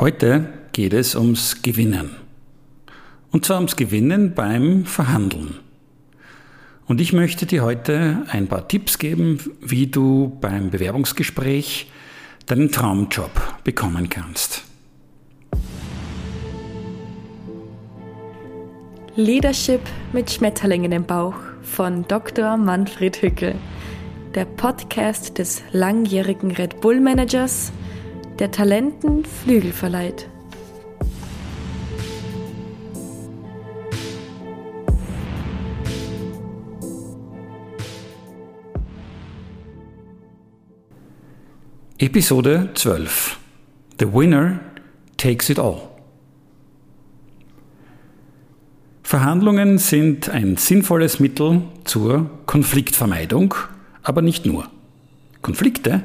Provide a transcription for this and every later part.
Heute geht es ums Gewinnen. Und zwar ums Gewinnen beim Verhandeln. Und ich möchte dir heute ein paar Tipps geben, wie du beim Bewerbungsgespräch deinen Traumjob bekommen kannst. Leadership mit Schmetterlingen im Bauch von Dr. Manfred Hückel, der Podcast des langjährigen Red Bull Managers der Talenten Flügel verleiht. Episode 12 The Winner Takes It All Verhandlungen sind ein sinnvolles Mittel zur Konfliktvermeidung, aber nicht nur. Konflikte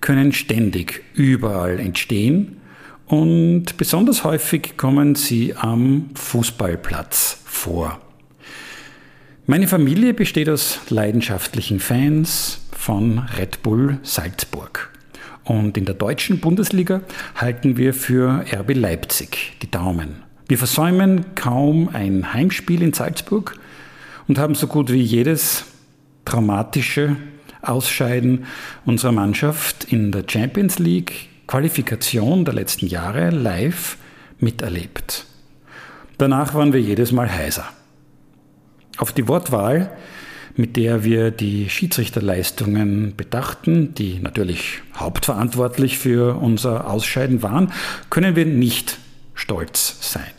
können ständig überall entstehen und besonders häufig kommen sie am Fußballplatz vor. Meine Familie besteht aus leidenschaftlichen Fans von Red Bull Salzburg. Und in der deutschen Bundesliga halten wir für RB Leipzig die Daumen. Wir versäumen kaum ein Heimspiel in Salzburg und haben so gut wie jedes traumatische Ausscheiden unserer Mannschaft in der Champions League Qualifikation der letzten Jahre live miterlebt. Danach waren wir jedes Mal heiser. Auf die Wortwahl, mit der wir die Schiedsrichterleistungen bedachten, die natürlich hauptverantwortlich für unser Ausscheiden waren, können wir nicht stolz sein.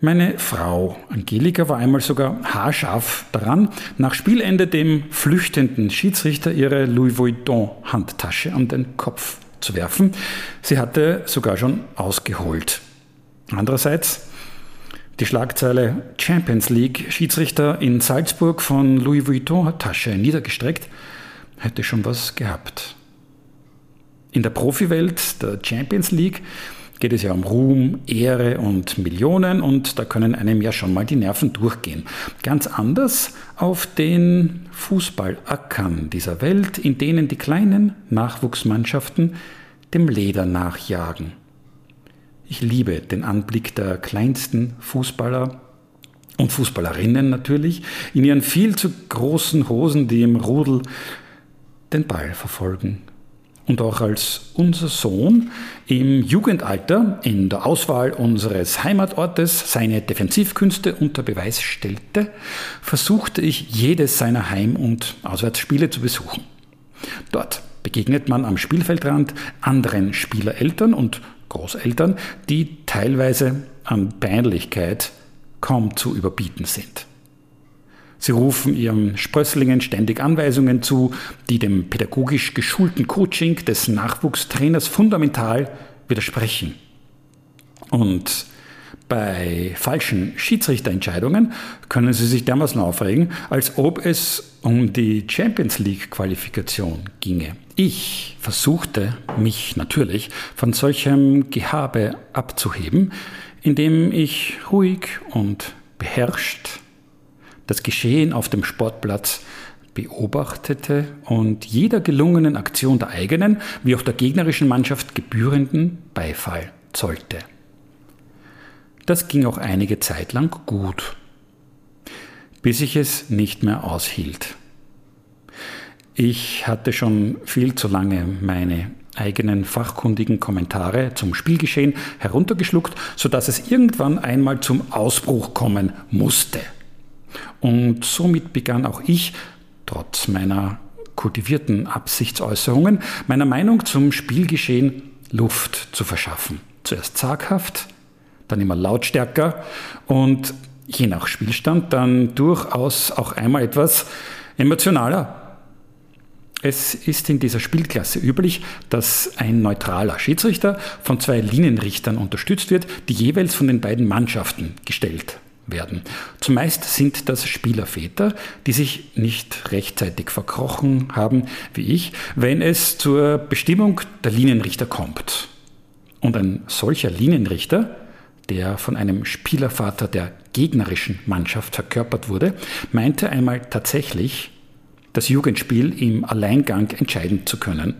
Meine Frau Angelika war einmal sogar haarscharf daran, nach Spielende dem flüchtenden Schiedsrichter ihre Louis Vuitton Handtasche an den Kopf zu werfen. Sie hatte sogar schon ausgeholt. Andererseits die Schlagzeile Champions League Schiedsrichter in Salzburg von Louis Vuitton Tasche niedergestreckt hätte schon was gehabt. In der Profiwelt der Champions League geht es ja um Ruhm, Ehre und Millionen und da können einem ja schon mal die Nerven durchgehen. Ganz anders auf den Fußballackern dieser Welt, in denen die kleinen Nachwuchsmannschaften dem Leder nachjagen. Ich liebe den Anblick der kleinsten Fußballer und Fußballerinnen natürlich in ihren viel zu großen Hosen, die im Rudel den Ball verfolgen und auch als unser Sohn im Jugendalter in der Auswahl unseres Heimatortes seine Defensivkünste unter Beweis stellte, versuchte ich jedes seiner Heim- und Auswärtsspiele zu besuchen. Dort begegnet man am Spielfeldrand anderen Spielereltern und Großeltern, die teilweise an Peinlichkeit kaum zu überbieten sind. Sie rufen ihren Sprösslingen ständig Anweisungen zu, die dem pädagogisch geschulten Coaching des Nachwuchstrainers fundamental widersprechen. Und bei falschen Schiedsrichterentscheidungen können sie sich dermaßen aufregen, als ob es um die Champions League Qualifikation ginge. Ich versuchte mich natürlich von solchem Gehabe abzuheben, indem ich ruhig und beherrscht das Geschehen auf dem Sportplatz beobachtete und jeder gelungenen Aktion der eigenen wie auch der gegnerischen Mannschaft gebührenden Beifall zollte. Das ging auch einige Zeit lang gut, bis ich es nicht mehr aushielt. Ich hatte schon viel zu lange meine eigenen fachkundigen Kommentare zum Spielgeschehen heruntergeschluckt, sodass es irgendwann einmal zum Ausbruch kommen musste. Und somit begann auch ich, trotz meiner kultivierten Absichtsäußerungen, meiner Meinung zum Spielgeschehen Luft zu verschaffen. Zuerst zaghaft, dann immer lautstärker und je nach Spielstand dann durchaus auch einmal etwas emotionaler. Es ist in dieser Spielklasse üblich, dass ein neutraler Schiedsrichter von zwei Linienrichtern unterstützt wird, die jeweils von den beiden Mannschaften gestellt werden. Zumeist sind das Spielerväter, die sich nicht rechtzeitig verkrochen haben, wie ich, wenn es zur Bestimmung der Linienrichter kommt. Und ein solcher Linienrichter, der von einem Spielervater der gegnerischen Mannschaft verkörpert wurde, meinte einmal tatsächlich, das Jugendspiel im Alleingang entscheiden zu können.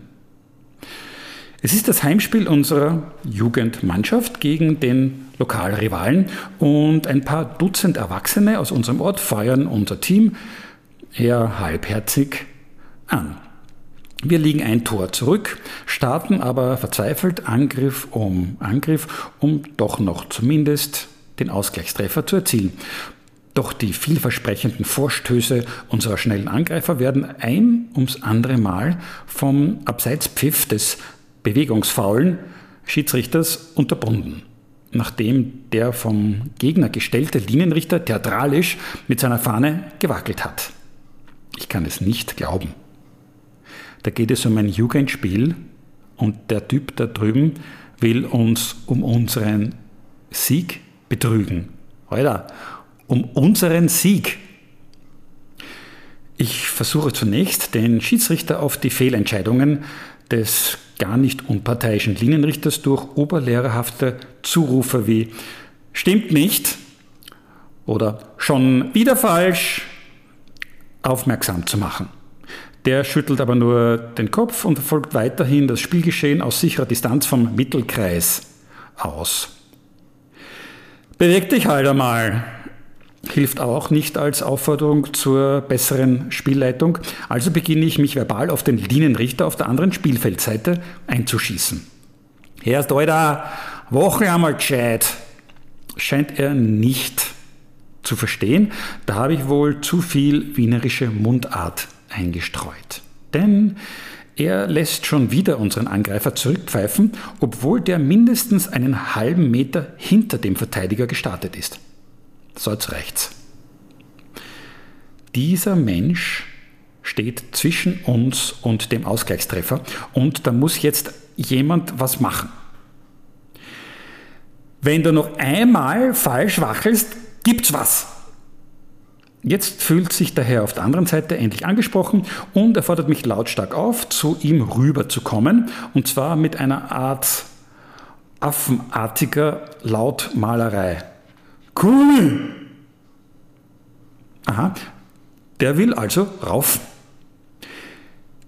Es ist das Heimspiel unserer Jugendmannschaft gegen den Lokalrivalen und ein paar Dutzend Erwachsene aus unserem Ort feuern unser Team eher halbherzig an. Wir liegen ein Tor zurück, starten aber verzweifelt Angriff um Angriff, um doch noch zumindest den Ausgleichstreffer zu erzielen. Doch die vielversprechenden Vorstöße unserer schnellen Angreifer werden ein ums andere Mal vom Abseitspfiff des bewegungsfaulen Schiedsrichters unterbunden, nachdem der vom Gegner gestellte Linienrichter theatralisch mit seiner Fahne gewackelt hat. Ich kann es nicht glauben. Da geht es um ein Jugendspiel und der Typ da drüben will uns um unseren Sieg betrügen. Alter, um unseren Sieg. Ich versuche zunächst, den Schiedsrichter auf die Fehlentscheidungen des gar nicht unparteiischen Linienrichters durch oberlehrerhafte Zurufe wie stimmt nicht oder schon wieder falsch aufmerksam zu machen. Der schüttelt aber nur den Kopf und verfolgt weiterhin das Spielgeschehen aus sicherer Distanz vom Mittelkreis aus. Beweg dich halt einmal, hilft auch nicht als Aufforderung zur besseren Spielleitung. Also beginne ich mich verbal auf den Linienrichter auf der anderen Spielfeldseite einzuschießen. Erst Alter, Woche einmal gescheit. Scheint er nicht zu verstehen. Da habe ich wohl zu viel wienerische Mundart eingestreut. Denn er lässt schon wieder unseren Angreifer zurückpfeifen, obwohl der mindestens einen halben Meter hinter dem Verteidiger gestartet ist. So, jetzt reicht's. Dieser Mensch steht zwischen uns und dem Ausgleichstreffer und da muss jetzt jemand was machen. Wenn du noch einmal falsch wachelst, gibt's was. Jetzt fühlt sich der Herr auf der anderen Seite endlich angesprochen und er fordert mich lautstark auf, zu ihm rüberzukommen und zwar mit einer Art affenartiger Lautmalerei. Cool! Aha, der will also rauf.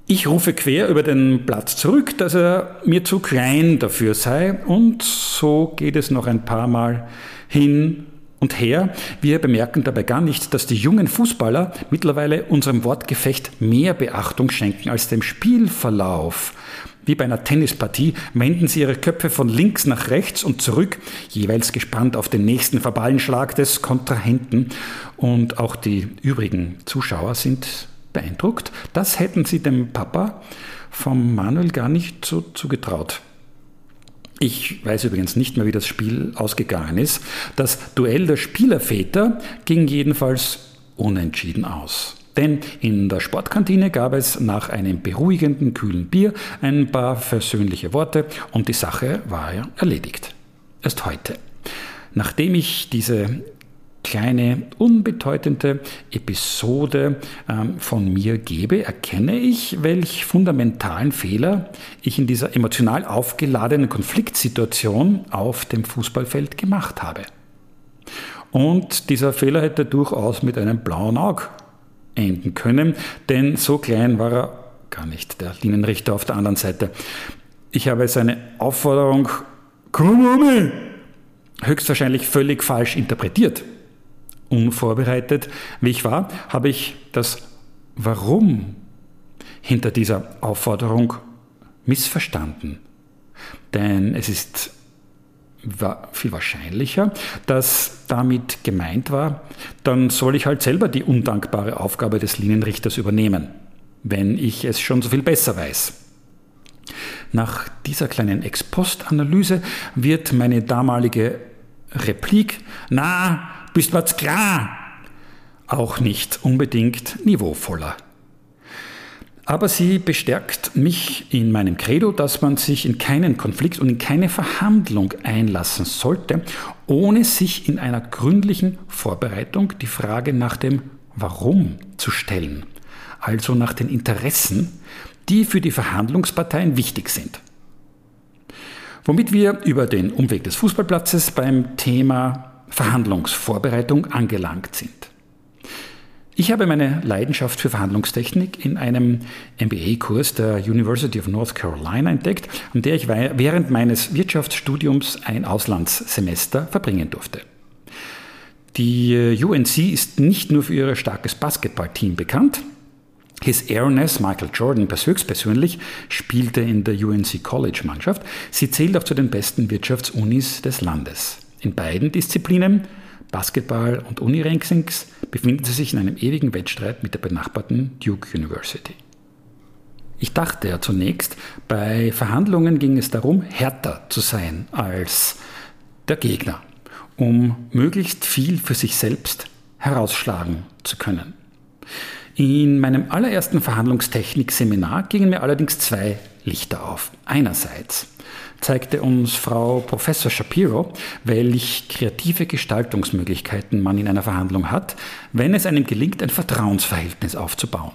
Ich rufe quer über den Platz zurück, dass er mir zu klein dafür sei und so geht es noch ein paar Mal hin und her. Wir bemerken dabei gar nicht, dass die jungen Fußballer mittlerweile unserem Wortgefecht mehr Beachtung schenken als dem Spielverlauf. Wie bei einer Tennispartie wenden sie ihre Köpfe von links nach rechts und zurück, jeweils gespannt auf den nächsten Verballenschlag des Kontrahenten. Und auch die übrigen Zuschauer sind beeindruckt. Das hätten sie dem Papa vom Manuel gar nicht so zugetraut. Ich weiß übrigens nicht mehr, wie das Spiel ausgegangen ist. Das Duell der Spielerväter ging jedenfalls unentschieden aus. Denn in der Sportkantine gab es nach einem beruhigenden, kühlen Bier ein paar versöhnliche Worte und die Sache war ja erledigt. Erst heute. Nachdem ich diese kleine, unbedeutende Episode ähm, von mir gebe, erkenne ich, welch fundamentalen Fehler ich in dieser emotional aufgeladenen Konfliktsituation auf dem Fußballfeld gemacht habe. Und dieser Fehler hätte durchaus mit einem blauen Auge enden können, denn so klein war er gar nicht, der Linienrichter auf der anderen Seite. Ich habe seine Aufforderung, komm um, höchstwahrscheinlich völlig falsch interpretiert. Unvorbereitet, wie ich war, habe ich das Warum hinter dieser Aufforderung missverstanden. Denn es ist viel wahrscheinlicher, dass damit gemeint war, dann soll ich halt selber die undankbare Aufgabe des Linienrichters übernehmen, wenn ich es schon so viel besser weiß. Nach dieser kleinen Ex-Post-Analyse wird meine damalige Replik, na, bist was klar, auch nicht unbedingt niveauvoller. Aber sie bestärkt mich in meinem Credo, dass man sich in keinen Konflikt und in keine Verhandlung einlassen sollte, ohne sich in einer gründlichen Vorbereitung die Frage nach dem Warum zu stellen, also nach den Interessen, die für die Verhandlungsparteien wichtig sind. Womit wir über den Umweg des Fußballplatzes beim Thema Verhandlungsvorbereitung angelangt sind. Ich habe meine Leidenschaft für Verhandlungstechnik in einem MBA-Kurs der University of North Carolina entdeckt, an der ich während meines Wirtschaftsstudiums ein Auslandssemester verbringen durfte. Die äh, UNC ist nicht nur für ihr starkes Basketballteam bekannt. His Airness, Michael Jordan höchstpersönlich, spielte in der UNC College-Mannschaft. Sie zählt auch zu den besten Wirtschaftsunis des Landes. In beiden Disziplinen, Basketball und Uni-Rankings, befinden sie sich in einem ewigen Wettstreit mit der benachbarten Duke University. Ich dachte ja zunächst, bei Verhandlungen ging es darum, härter zu sein als der Gegner um möglichst viel für sich selbst herausschlagen zu können. In meinem allerersten Verhandlungstechnik-Seminar gingen mir allerdings zwei Lichter auf. Einerseits zeigte uns Frau Professor Shapiro, welch kreative Gestaltungsmöglichkeiten man in einer Verhandlung hat, wenn es einem gelingt, ein Vertrauensverhältnis aufzubauen.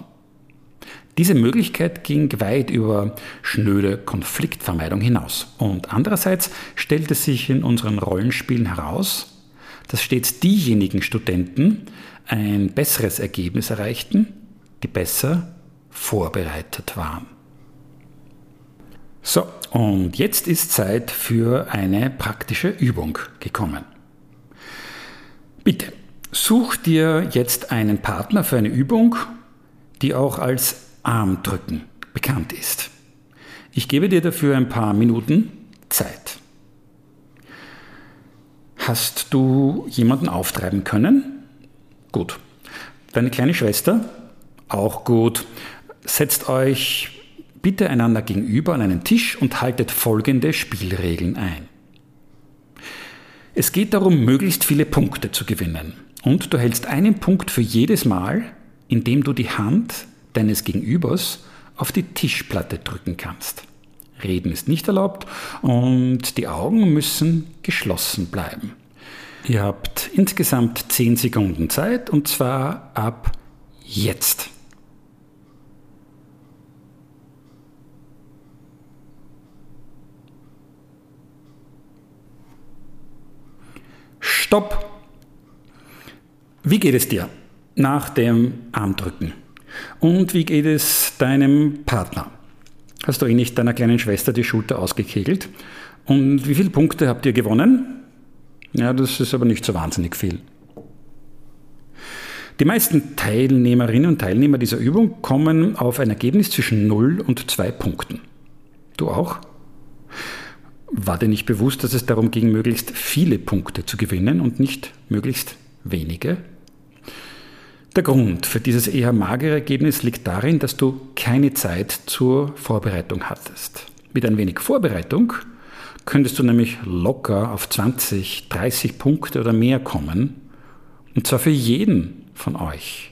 Diese Möglichkeit ging weit über schnöde Konfliktvermeidung hinaus. Und andererseits stellte sich in unseren Rollenspielen heraus, dass stets diejenigen Studenten ein besseres Ergebnis erreichten, die besser vorbereitet waren. So, und jetzt ist Zeit für eine praktische Übung gekommen. Bitte, such dir jetzt einen Partner für eine Übung, die auch als Armdrücken bekannt ist. Ich gebe dir dafür ein paar Minuten Zeit. Hast du jemanden auftreiben können? Gut. Deine kleine Schwester? Auch gut. Setzt euch bitte einander gegenüber an einen Tisch und haltet folgende Spielregeln ein. Es geht darum, möglichst viele Punkte zu gewinnen. Und du hältst einen Punkt für jedes Mal, indem du die Hand deines Gegenübers auf die Tischplatte drücken kannst. Reden ist nicht erlaubt und die Augen müssen geschlossen bleiben. Ihr habt insgesamt 10 Sekunden Zeit und zwar ab jetzt. Stopp! Wie geht es dir nach dem Armdrücken? Und wie geht es deinem Partner? Hast du eigentlich deiner kleinen Schwester die Schulter ausgekegelt? Und wie viele Punkte habt ihr gewonnen? Ja, das ist aber nicht so wahnsinnig viel. Die meisten Teilnehmerinnen und Teilnehmer dieser Übung kommen auf ein Ergebnis zwischen 0 und 2 Punkten. Du auch? War dir nicht bewusst, dass es darum ging, möglichst viele Punkte zu gewinnen und nicht möglichst wenige? Der Grund für dieses eher magere Ergebnis liegt darin, dass du keine Zeit zur Vorbereitung hattest. Mit ein wenig Vorbereitung könntest du nämlich locker auf 20, 30 Punkte oder mehr kommen. Und zwar für jeden von euch.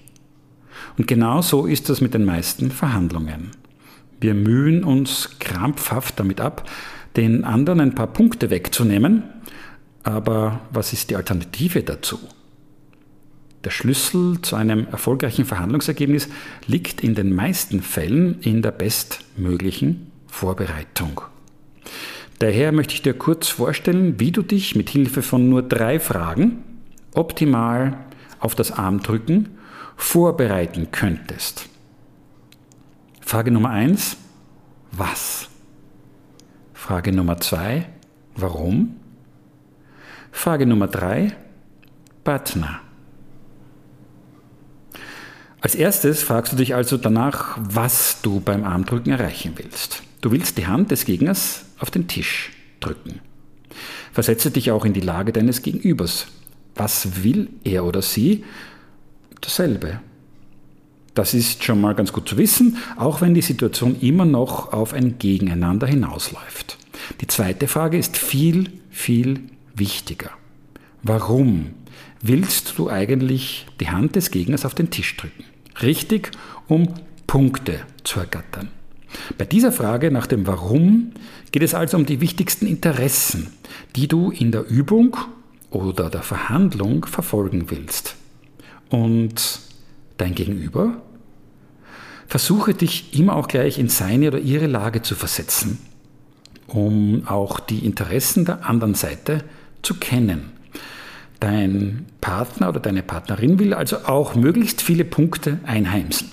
Und genau so ist das mit den meisten Verhandlungen. Wir mühen uns krampfhaft damit ab, den anderen ein paar Punkte wegzunehmen. Aber was ist die Alternative dazu? Der Schlüssel zu einem erfolgreichen Verhandlungsergebnis liegt in den meisten Fällen in der bestmöglichen Vorbereitung. Daher möchte ich dir kurz vorstellen, wie du dich mit Hilfe von nur drei Fragen optimal auf das Armdrücken vorbereiten könntest. Frage Nummer eins: Was? Frage Nummer zwei: Warum? Frage Nummer drei: Partner. Als erstes fragst du dich also danach, was du beim Armdrücken erreichen willst. Du willst die Hand des Gegners auf den Tisch drücken. Versetze dich auch in die Lage deines Gegenübers. Was will er oder sie? Dasselbe. Das ist schon mal ganz gut zu wissen, auch wenn die Situation immer noch auf ein Gegeneinander hinausläuft. Die zweite Frage ist viel, viel wichtiger. Warum willst du eigentlich die Hand des Gegners auf den Tisch drücken? Richtig, um Punkte zu ergattern. Bei dieser Frage nach dem Warum geht es also um die wichtigsten Interessen, die du in der Übung oder der Verhandlung verfolgen willst. Und dein Gegenüber? Versuche dich immer auch gleich in seine oder ihre Lage zu versetzen, um auch die Interessen der anderen Seite zu kennen. Dein Partner oder deine Partnerin will also auch möglichst viele Punkte einheimsen.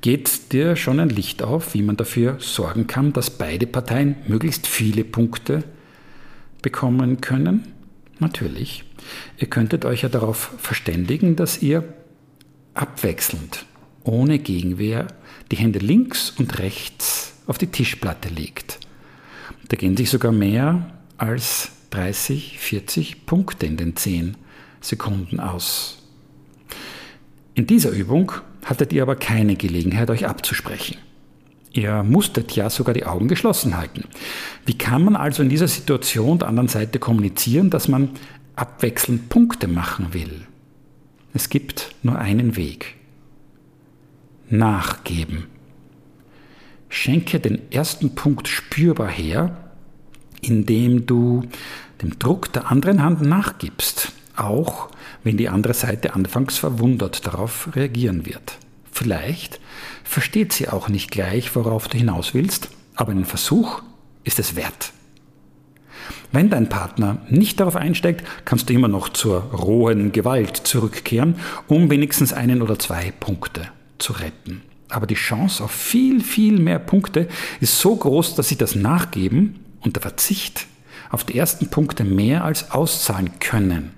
Geht dir schon ein Licht auf, wie man dafür sorgen kann, dass beide Parteien möglichst viele Punkte bekommen können? Natürlich. Ihr könntet euch ja darauf verständigen, dass ihr abwechselnd, ohne Gegenwehr, die Hände links und rechts auf die Tischplatte legt. Da gehen sich sogar mehr als 30, 40 Punkte in den 10 Sekunden aus. In dieser Übung hattet ihr aber keine Gelegenheit, euch abzusprechen. Ihr musstet ja sogar die Augen geschlossen halten. Wie kann man also in dieser Situation der anderen Seite kommunizieren, dass man abwechselnd Punkte machen will? Es gibt nur einen Weg. Nachgeben. Schenke den ersten Punkt spürbar her, indem du dem Druck der anderen Hand nachgibst, auch wenn die andere Seite anfangs verwundert darauf reagieren wird. Vielleicht versteht sie auch nicht gleich, worauf du hinaus willst, aber ein Versuch ist es wert. Wenn dein Partner nicht darauf einsteigt, kannst du immer noch zur rohen Gewalt zurückkehren, um wenigstens einen oder zwei Punkte zu retten. Aber die Chance auf viel, viel mehr Punkte ist so groß, dass sie das Nachgeben und der Verzicht auf die ersten Punkte mehr als auszahlen können.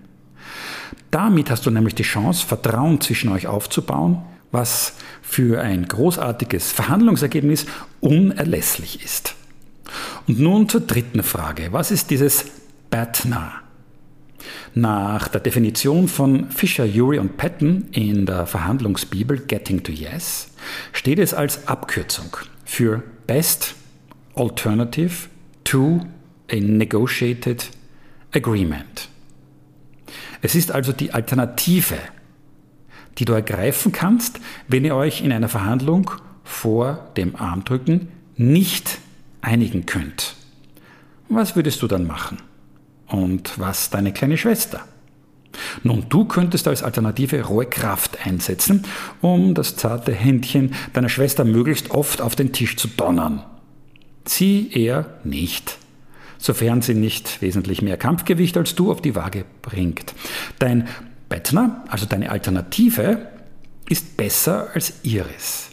Damit hast du nämlich die Chance, Vertrauen zwischen euch aufzubauen, was für ein großartiges Verhandlungsergebnis unerlässlich ist. Und nun zur dritten Frage. Was ist dieses BATNA? Nach der Definition von Fisher, Urey und Patton in der Verhandlungsbibel Getting to Yes steht es als Abkürzung für Best Alternative to a Negotiated Agreement. Es ist also die Alternative die du ergreifen kannst, wenn ihr euch in einer Verhandlung vor dem Armdrücken nicht einigen könnt. Was würdest du dann machen? Und was deine kleine Schwester? Nun, du könntest als Alternative rohe Kraft einsetzen, um das zarte Händchen deiner Schwester möglichst oft auf den Tisch zu donnern. Sie eher nicht, sofern sie nicht wesentlich mehr Kampfgewicht als du auf die Waage bringt. Dein Bettner, also deine Alternative, ist besser als ihres.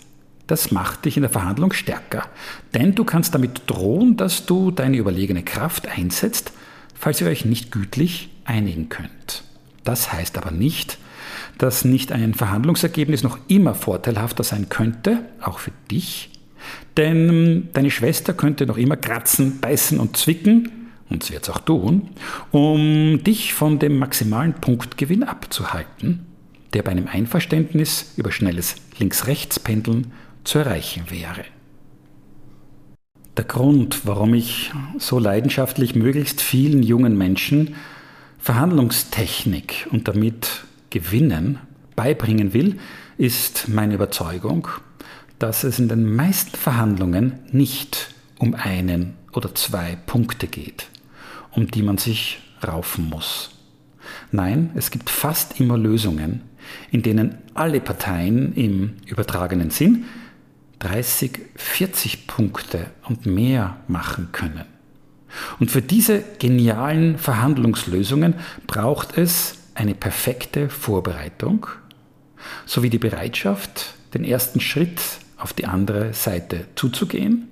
Das macht dich in der Verhandlung stärker, denn du kannst damit drohen, dass du deine überlegene Kraft einsetzt, falls ihr euch nicht gütlich einigen könnt. Das heißt aber nicht, dass nicht ein Verhandlungsergebnis noch immer vorteilhafter sein könnte, auch für dich, denn deine Schwester könnte noch immer kratzen, beißen und zwicken, und sie wird es auch tun, um dich von dem maximalen Punktgewinn abzuhalten, der bei einem Einverständnis über schnelles Links-Rechts-Pendeln zu erreichen wäre. Der Grund, warum ich so leidenschaftlich möglichst vielen jungen Menschen Verhandlungstechnik und damit Gewinnen beibringen will, ist meine Überzeugung, dass es in den meisten Verhandlungen nicht um einen oder zwei Punkte geht um die man sich raufen muss. Nein, es gibt fast immer Lösungen, in denen alle Parteien im übertragenen Sinn 30, 40 Punkte und mehr machen können. Und für diese genialen Verhandlungslösungen braucht es eine perfekte Vorbereitung sowie die Bereitschaft, den ersten Schritt auf die andere Seite zuzugehen,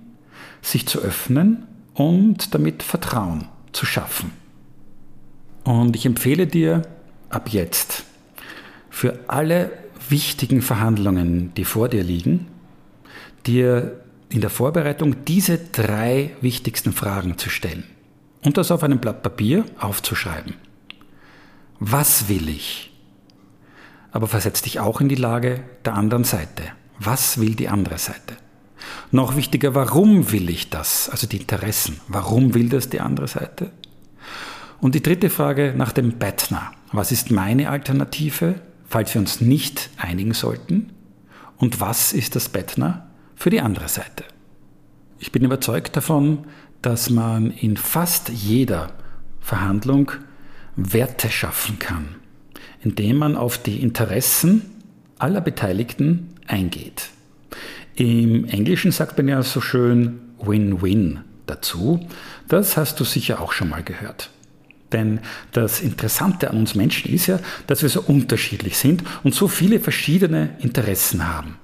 sich zu öffnen und damit Vertrauen zu schaffen. Und ich empfehle dir ab jetzt für alle wichtigen Verhandlungen, die vor dir liegen, dir in der Vorbereitung diese drei wichtigsten Fragen zu stellen und das auf einem Blatt Papier aufzuschreiben. Was will ich? Aber versetz dich auch in die Lage der anderen Seite. Was will die andere Seite? Noch wichtiger, warum will ich das? Also die Interessen. Warum will das die andere Seite? Und die dritte Frage nach dem Bettner. Was ist meine Alternative, falls wir uns nicht einigen sollten? Und was ist das Bettner für die andere Seite? Ich bin überzeugt davon, dass man in fast jeder Verhandlung Werte schaffen kann, indem man auf die Interessen aller Beteiligten eingeht. Im Englischen sagt man ja so schön Win-Win dazu. Das hast du sicher auch schon mal gehört. Denn das Interessante an uns Menschen ist ja, dass wir so unterschiedlich sind und so viele verschiedene Interessen haben.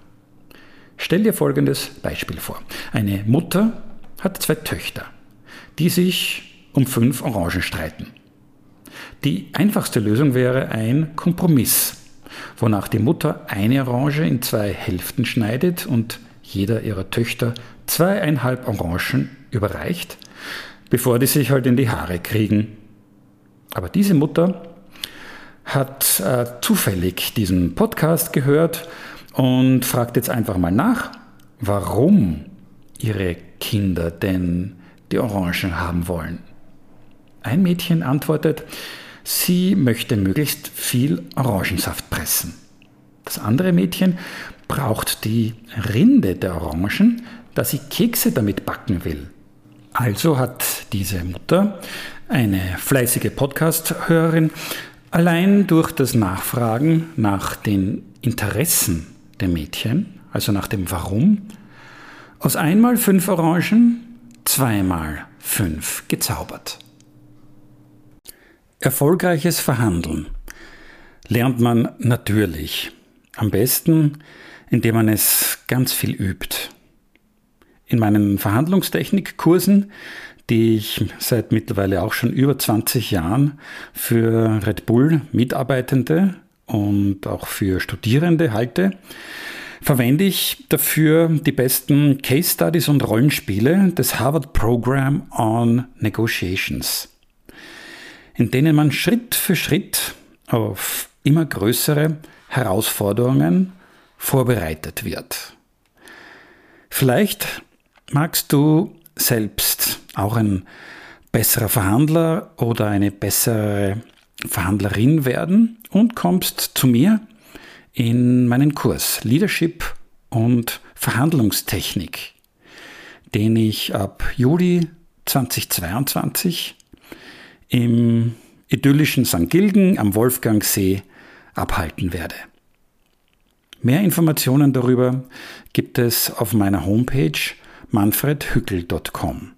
Stell dir folgendes Beispiel vor. Eine Mutter hat zwei Töchter, die sich um fünf Orangen streiten. Die einfachste Lösung wäre ein Kompromiss, wonach die Mutter eine Orange in zwei Hälften schneidet und jeder ihrer Töchter zweieinhalb Orangen überreicht, bevor die sich halt in die Haare kriegen. Aber diese Mutter hat äh, zufällig diesen Podcast gehört und fragt jetzt einfach mal nach, warum ihre Kinder denn die Orangen haben wollen. Ein Mädchen antwortet, sie möchte möglichst viel Orangensaft pressen. Das andere Mädchen braucht die Rinde der Orangen, da sie Kekse damit backen will. Also hat diese Mutter, eine fleißige Podcast-Hörerin, allein durch das Nachfragen nach den Interessen der Mädchen, also nach dem Warum, aus einmal fünf Orangen zweimal fünf gezaubert. Erfolgreiches Verhandeln lernt man natürlich. Am besten, indem man es ganz viel übt. In meinen Verhandlungstechnikkursen, die ich seit mittlerweile auch schon über 20 Jahren für Red Bull Mitarbeitende und auch für Studierende halte, verwende ich dafür die besten Case Studies und Rollenspiele des Harvard Program on Negotiations, in denen man Schritt für Schritt auf immer größere Herausforderungen vorbereitet wird. Vielleicht magst du selbst auch ein besserer Verhandler oder eine bessere Verhandlerin werden und kommst zu mir in meinen Kurs Leadership und Verhandlungstechnik, den ich ab Juli 2022 im idyllischen St. Gilgen am Wolfgangsee abhalten werde. Mehr Informationen darüber gibt es auf meiner Homepage manfredhückel.com.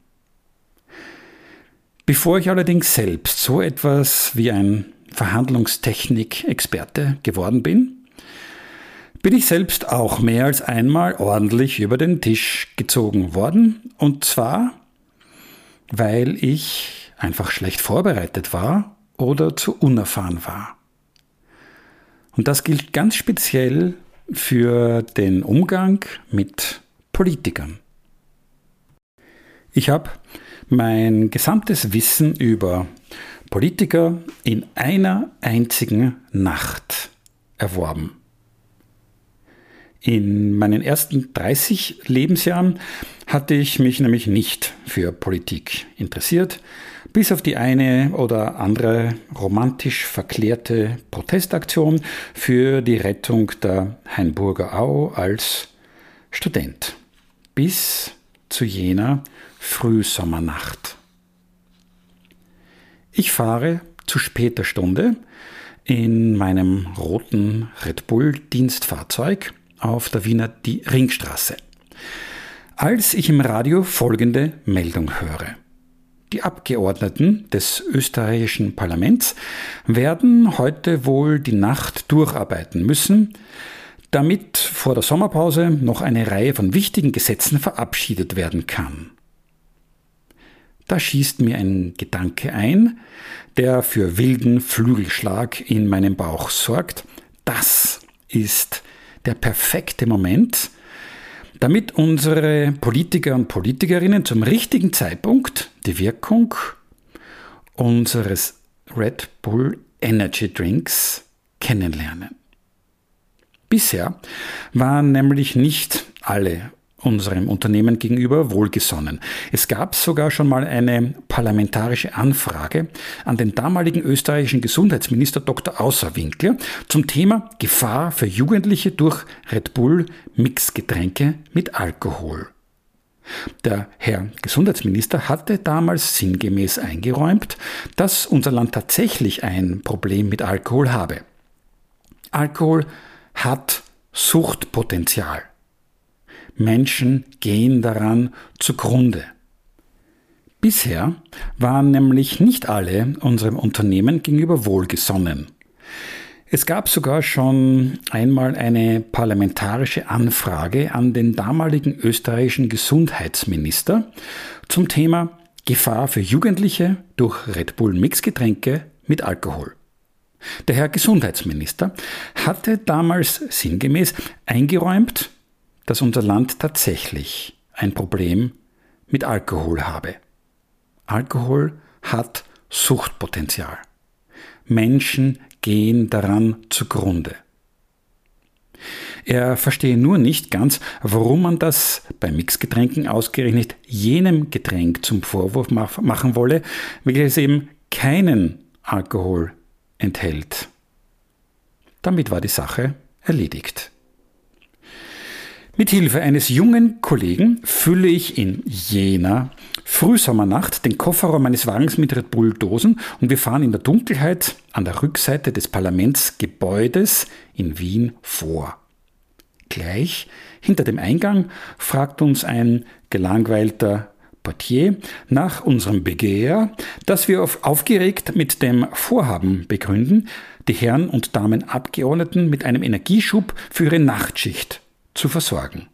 Bevor ich allerdings selbst so etwas wie ein Verhandlungstechnik-Experte geworden bin, bin ich selbst auch mehr als einmal ordentlich über den Tisch gezogen worden. Und zwar, weil ich einfach schlecht vorbereitet war oder zu unerfahren war. Und das gilt ganz speziell für den Umgang mit Politikern. Ich habe mein gesamtes Wissen über Politiker in einer einzigen Nacht erworben. In meinen ersten 30 Lebensjahren hatte ich mich nämlich nicht für Politik interessiert, bis auf die eine oder andere romantisch verklärte Protestaktion für die Rettung der Hainburger Au als Student. Bis zu jener Frühsommernacht. Ich fahre zu später Stunde in meinem roten Red Bull Dienstfahrzeug auf der Wiener die Ringstraße. Als ich im Radio folgende Meldung höre. Die Abgeordneten des österreichischen Parlaments werden heute wohl die Nacht durcharbeiten müssen, damit vor der Sommerpause noch eine Reihe von wichtigen Gesetzen verabschiedet werden kann. Da schießt mir ein Gedanke ein, der für wilden Flügelschlag in meinem Bauch sorgt. Das ist der perfekte Moment, damit unsere Politiker und Politikerinnen zum richtigen Zeitpunkt die Wirkung unseres Red Bull Energy Drinks kennenlernen. Bisher waren nämlich nicht alle unserem Unternehmen gegenüber wohlgesonnen. Es gab sogar schon mal eine parlamentarische Anfrage an den damaligen österreichischen Gesundheitsminister Dr. Außerwinkler zum Thema Gefahr für Jugendliche durch Red Bull Mixgetränke mit Alkohol. Der Herr Gesundheitsminister hatte damals sinngemäß eingeräumt, dass unser Land tatsächlich ein Problem mit Alkohol habe. Alkohol hat Suchtpotenzial. Menschen gehen daran zugrunde. Bisher waren nämlich nicht alle unserem Unternehmen gegenüber wohlgesonnen. Es gab sogar schon einmal eine parlamentarische Anfrage an den damaligen österreichischen Gesundheitsminister zum Thema Gefahr für Jugendliche durch Red Bull Mixgetränke mit Alkohol. Der Herr Gesundheitsminister hatte damals sinngemäß eingeräumt, dass unser Land tatsächlich ein Problem mit Alkohol habe. Alkohol hat Suchtpotenzial. Menschen gehen daran zugrunde. Er verstehe nur nicht ganz, warum man das bei Mixgetränken ausgerechnet jenem Getränk zum Vorwurf machen wolle, welches eben keinen Alkohol enthält. Damit war die Sache erledigt. Mit Hilfe eines jungen Kollegen fülle ich in jener Frühsommernacht den Kofferraum meines Wagens mit Red Bull Dosen und wir fahren in der Dunkelheit an der Rückseite des Parlamentsgebäudes in Wien vor. Gleich hinter dem Eingang fragt uns ein gelangweilter Portier nach unserem Begehr, das wir aufgeregt mit dem Vorhaben begründen, die Herren und Damen Abgeordneten mit einem Energieschub für ihre Nachtschicht zu versorgen.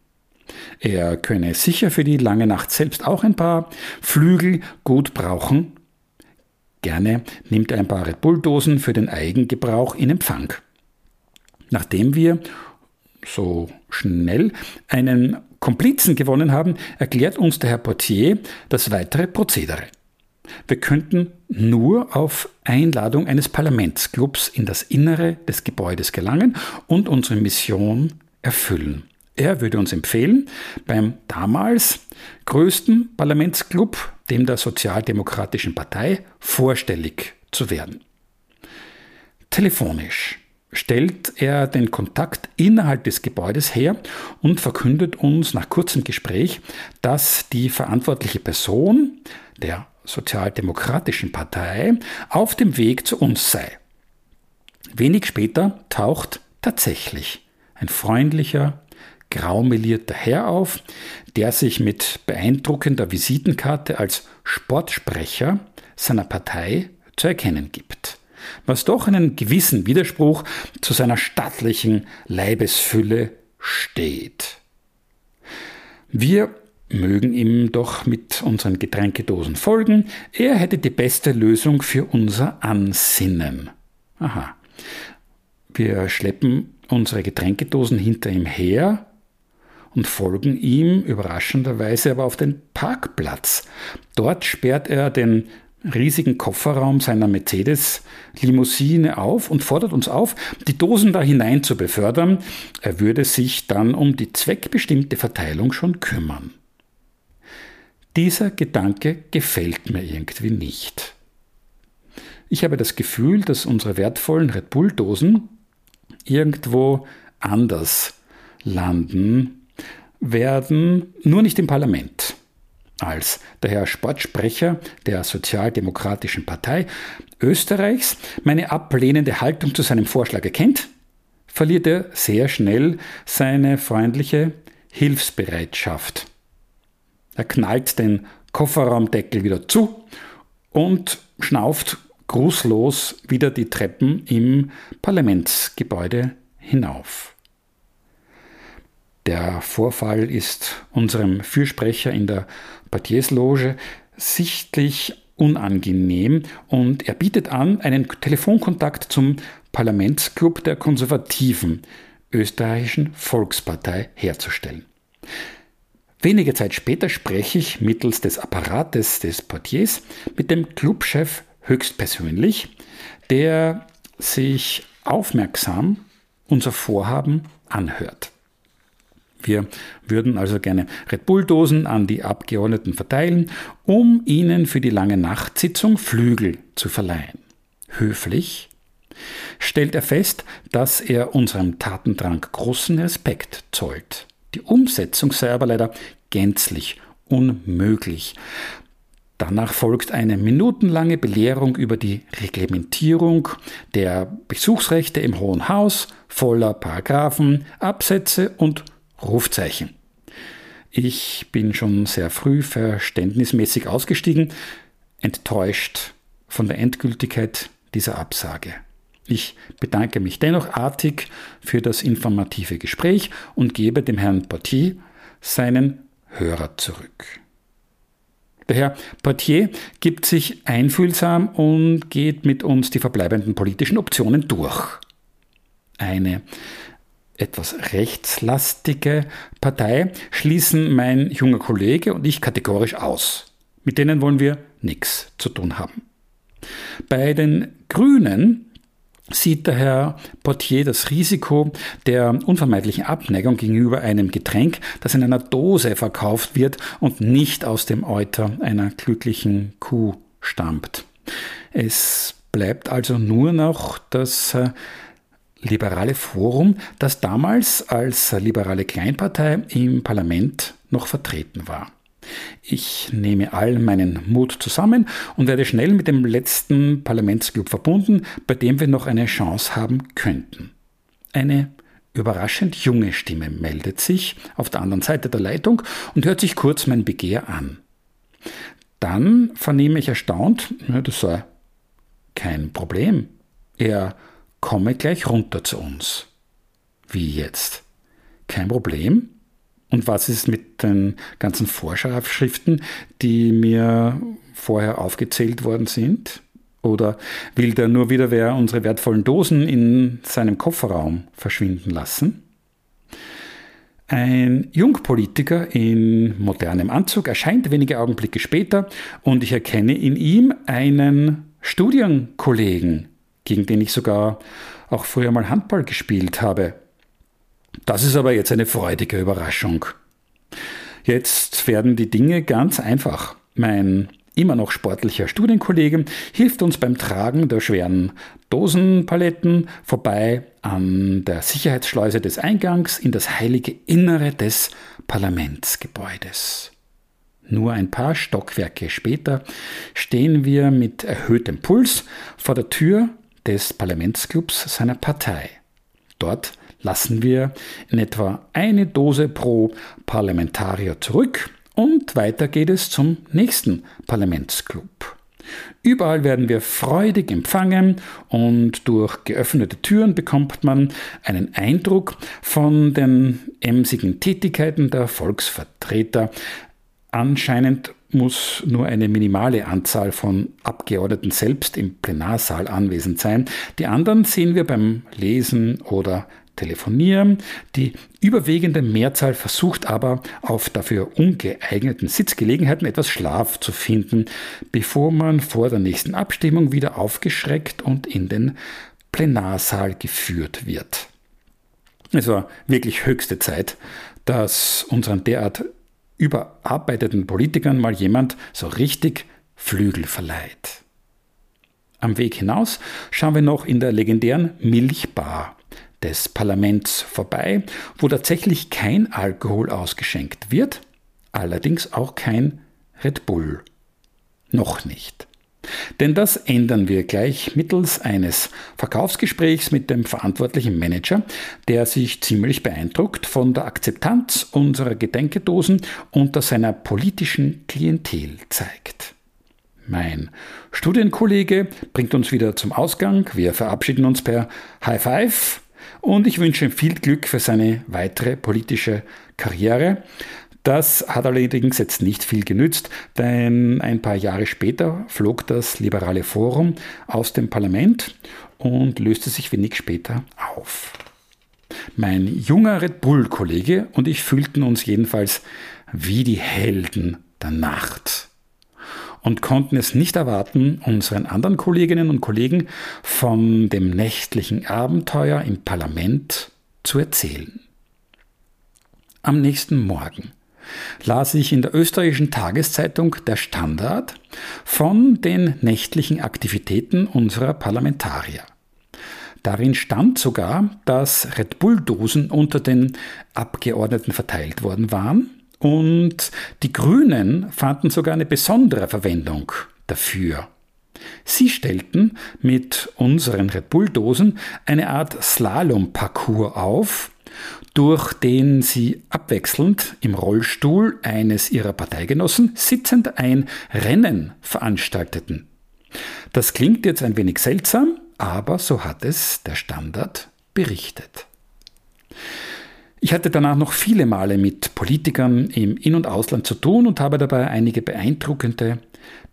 Er könne sicher für die lange Nacht selbst auch ein paar Flügel gut brauchen. Gerne nimmt er ein paar Red Bull-Dosen für den Eigengebrauch in Empfang. Nachdem wir so schnell einen Komplizen gewonnen haben, erklärt uns der Herr Portier das weitere Prozedere. Wir könnten nur auf Einladung eines Parlamentsclubs in das Innere des Gebäudes gelangen und unsere Mission erfüllen. Er würde uns empfehlen, beim damals größten Parlamentsclub, dem der Sozialdemokratischen Partei, vorstellig zu werden. Telefonisch stellt er den Kontakt innerhalb des Gebäudes her und verkündet uns nach kurzem Gespräch, dass die verantwortliche Person der Sozialdemokratischen Partei auf dem Weg zu uns sei. Wenig später taucht tatsächlich ein freundlicher, graumelierter Herr auf, der sich mit beeindruckender Visitenkarte als Sportsprecher seiner Partei zu erkennen gibt, was doch einen gewissen Widerspruch zu seiner stattlichen Leibesfülle steht. Wir mögen ihm doch mit unseren Getränkedosen folgen, er hätte die beste Lösung für unser Ansinnen. Aha. Wir schleppen unsere Getränkedosen hinter ihm her und folgen ihm überraschenderweise aber auf den Parkplatz. Dort sperrt er den riesigen Kofferraum seiner Mercedes-Limousine auf und fordert uns auf, die Dosen da hinein zu befördern. Er würde sich dann um die zweckbestimmte Verteilung schon kümmern. Dieser Gedanke gefällt mir irgendwie nicht. Ich habe das Gefühl, dass unsere wertvollen Red Bull-Dosen irgendwo anders landen werden nur nicht im Parlament. Als der Herr Sportsprecher der Sozialdemokratischen Partei Österreichs meine ablehnende Haltung zu seinem Vorschlag erkennt, verliert er sehr schnell seine freundliche Hilfsbereitschaft. Er knallt den Kofferraumdeckel wieder zu und schnauft grußlos wieder die Treppen im Parlamentsgebäude hinauf. Der Vorfall ist unserem Fürsprecher in der Portiersloge sichtlich unangenehm und er bietet an, einen Telefonkontakt zum Parlamentsclub der konservativen österreichischen Volkspartei herzustellen. Wenige Zeit später spreche ich mittels des Apparates des Portiers mit dem Clubchef höchstpersönlich, der sich aufmerksam unser Vorhaben anhört. Wir würden also gerne Red Bull-Dosen an die Abgeordneten verteilen, um ihnen für die lange Nachtsitzung Flügel zu verleihen. Höflich stellt er fest, dass er unserem Tatendrang großen Respekt zollt. Die Umsetzung sei aber leider gänzlich unmöglich. Danach folgt eine minutenlange Belehrung über die Reglementierung der Besuchsrechte im Hohen Haus, voller Paragraphen, Absätze und Rufzeichen. Ich bin schon sehr früh verständnismäßig ausgestiegen, enttäuscht von der Endgültigkeit dieser Absage. Ich bedanke mich dennoch artig für das informative Gespräch und gebe dem Herrn Portier seinen Hörer zurück. Der Herr Portier gibt sich einfühlsam und geht mit uns die verbleibenden politischen Optionen durch. Eine etwas rechtslastige Partei schließen mein junger Kollege und ich kategorisch aus. Mit denen wollen wir nichts zu tun haben. Bei den Grünen sieht der Herr Portier das Risiko der unvermeidlichen Abneigung gegenüber einem Getränk, das in einer Dose verkauft wird und nicht aus dem Euter einer glücklichen Kuh stammt. Es bleibt also nur noch das äh, liberale Forum, das damals als liberale Kleinpartei im Parlament noch vertreten war. Ich nehme all meinen Mut zusammen und werde schnell mit dem letzten Parlamentsclub verbunden, bei dem wir noch eine Chance haben könnten. Eine überraschend junge Stimme meldet sich auf der anderen Seite der Leitung und hört sich kurz mein Begehr an. Dann vernehme ich erstaunt, das sei kein Problem. Er komme gleich runter zu uns. Wie jetzt? Kein Problem? Und was ist mit den ganzen Vorschriften, die mir vorher aufgezählt worden sind? Oder will der nur wieder wer unsere wertvollen Dosen in seinem Kofferraum verschwinden lassen? Ein Jungpolitiker in modernem Anzug erscheint wenige Augenblicke später und ich erkenne in ihm einen Studienkollegen, gegen den ich sogar auch früher mal Handball gespielt habe. Das ist aber jetzt eine freudige Überraschung. Jetzt werden die Dinge ganz einfach. Mein immer noch sportlicher Studienkollege hilft uns beim Tragen der schweren Dosenpaletten vorbei an der Sicherheitsschleuse des Eingangs in das heilige Innere des Parlamentsgebäudes. Nur ein paar Stockwerke später stehen wir mit erhöhtem Puls vor der Tür des Parlamentsclubs seiner Partei. Dort lassen wir in etwa eine Dose pro Parlamentarier zurück und weiter geht es zum nächsten Parlamentsclub. Überall werden wir freudig empfangen und durch geöffnete Türen bekommt man einen Eindruck von den emsigen Tätigkeiten der Volksvertreter. Anscheinend muss nur eine minimale Anzahl von Abgeordneten selbst im Plenarsaal anwesend sein. Die anderen sehen wir beim Lesen oder Telefonieren. Die überwiegende Mehrzahl versucht aber auf dafür ungeeigneten Sitzgelegenheiten etwas Schlaf zu finden, bevor man vor der nächsten Abstimmung wieder aufgeschreckt und in den Plenarsaal geführt wird. Es war wirklich höchste Zeit, dass unseren derart überarbeiteten Politikern mal jemand so richtig Flügel verleiht. Am Weg hinaus schauen wir noch in der legendären Milchbar des Parlaments vorbei, wo tatsächlich kein Alkohol ausgeschenkt wird, allerdings auch kein Red Bull. Noch nicht. Denn das ändern wir gleich mittels eines Verkaufsgesprächs mit dem verantwortlichen Manager, der sich ziemlich beeindruckt von der Akzeptanz unserer Gedenkedosen unter seiner politischen Klientel zeigt. Mein Studienkollege bringt uns wieder zum Ausgang. Wir verabschieden uns per High Five und ich wünsche ihm viel Glück für seine weitere politische Karriere. Das hat allerdings jetzt nicht viel genützt, denn ein paar Jahre später flog das liberale Forum aus dem Parlament und löste sich wenig später auf. Mein junger Red Bull-Kollege und ich fühlten uns jedenfalls wie die Helden der Nacht und konnten es nicht erwarten, unseren anderen Kolleginnen und Kollegen von dem nächtlichen Abenteuer im Parlament zu erzählen. Am nächsten Morgen las ich in der österreichischen Tageszeitung Der Standard von den nächtlichen Aktivitäten unserer Parlamentarier. Darin stand sogar, dass Red Bull-Dosen unter den Abgeordneten verteilt worden waren und die Grünen fanden sogar eine besondere Verwendung dafür. Sie stellten mit unseren Red Bull-Dosen eine Art Slalom-Parcours auf, durch den sie abwechselnd im Rollstuhl eines ihrer Parteigenossen sitzend ein Rennen veranstalteten. Das klingt jetzt ein wenig seltsam, aber so hat es der Standard berichtet. Ich hatte danach noch viele Male mit Politikern im In- und Ausland zu tun und habe dabei einige beeindruckende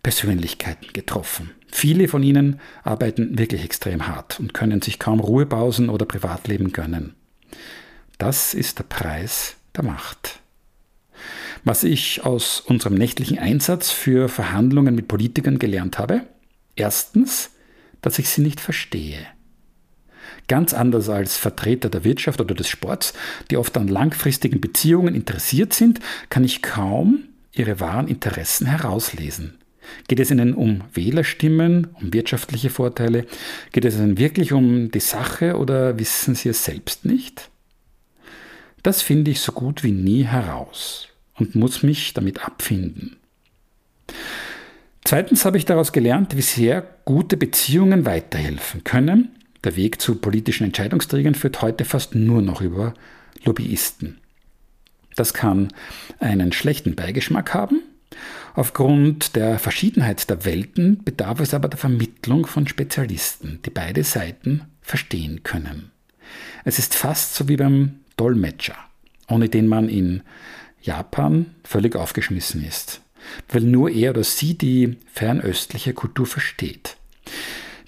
Persönlichkeiten getroffen. Viele von ihnen arbeiten wirklich extrem hart und können sich kaum Ruhepausen oder Privatleben gönnen. Das ist der Preis der Macht. Was ich aus unserem nächtlichen Einsatz für Verhandlungen mit Politikern gelernt habe? Erstens, dass ich sie nicht verstehe. Ganz anders als Vertreter der Wirtschaft oder des Sports, die oft an langfristigen Beziehungen interessiert sind, kann ich kaum ihre wahren Interessen herauslesen. Geht es Ihnen um Wählerstimmen, um wirtschaftliche Vorteile? Geht es Ihnen wirklich um die Sache oder wissen Sie es selbst nicht? Das finde ich so gut wie nie heraus und muss mich damit abfinden. Zweitens habe ich daraus gelernt, wie sehr gute Beziehungen weiterhelfen können der Weg zu politischen Entscheidungsträgern führt heute fast nur noch über Lobbyisten. Das kann einen schlechten Beigeschmack haben. Aufgrund der Verschiedenheit der Welten bedarf es aber der Vermittlung von Spezialisten, die beide Seiten verstehen können. Es ist fast so wie beim Dolmetscher, ohne den man in Japan völlig aufgeschmissen ist, weil nur er oder sie die fernöstliche Kultur versteht.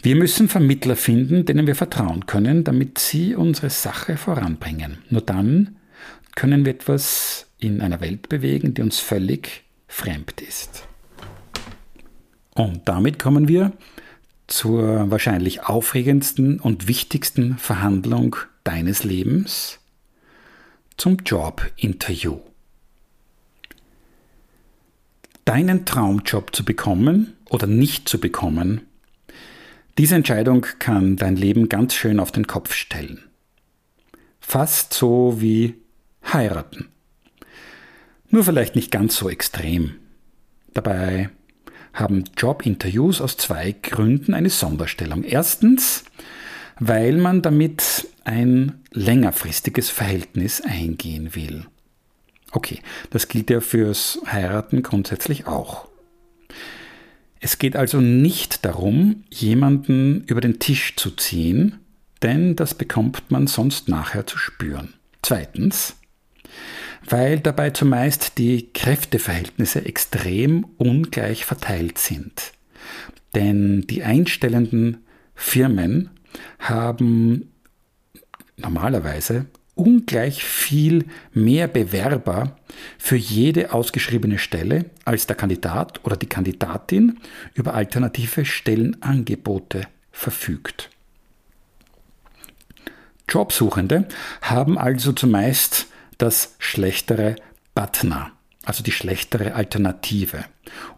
Wir müssen Vermittler finden, denen wir vertrauen können, damit sie unsere Sache voranbringen. Nur dann können wir etwas in einer Welt bewegen, die uns völlig fremd ist. Und damit kommen wir zur wahrscheinlich aufregendsten und wichtigsten Verhandlung deines Lebens, zum Jobinterview. Deinen Traumjob zu bekommen oder nicht zu bekommen, diese Entscheidung kann dein Leben ganz schön auf den Kopf stellen. Fast so wie heiraten. Nur vielleicht nicht ganz so extrem. Dabei haben Jobinterviews aus zwei Gründen eine Sonderstellung. Erstens, weil man damit ein längerfristiges Verhältnis eingehen will. Okay, das gilt ja fürs Heiraten grundsätzlich auch. Es geht also nicht darum, jemanden über den Tisch zu ziehen, denn das bekommt man sonst nachher zu spüren. Zweitens, weil dabei zumeist die Kräfteverhältnisse extrem ungleich verteilt sind. Denn die einstellenden Firmen haben normalerweise ungleich viel mehr Bewerber für jede ausgeschriebene Stelle, als der Kandidat oder die Kandidatin über alternative Stellenangebote verfügt. Jobsuchende haben also zumeist das schlechtere Butner, also die schlechtere Alternative,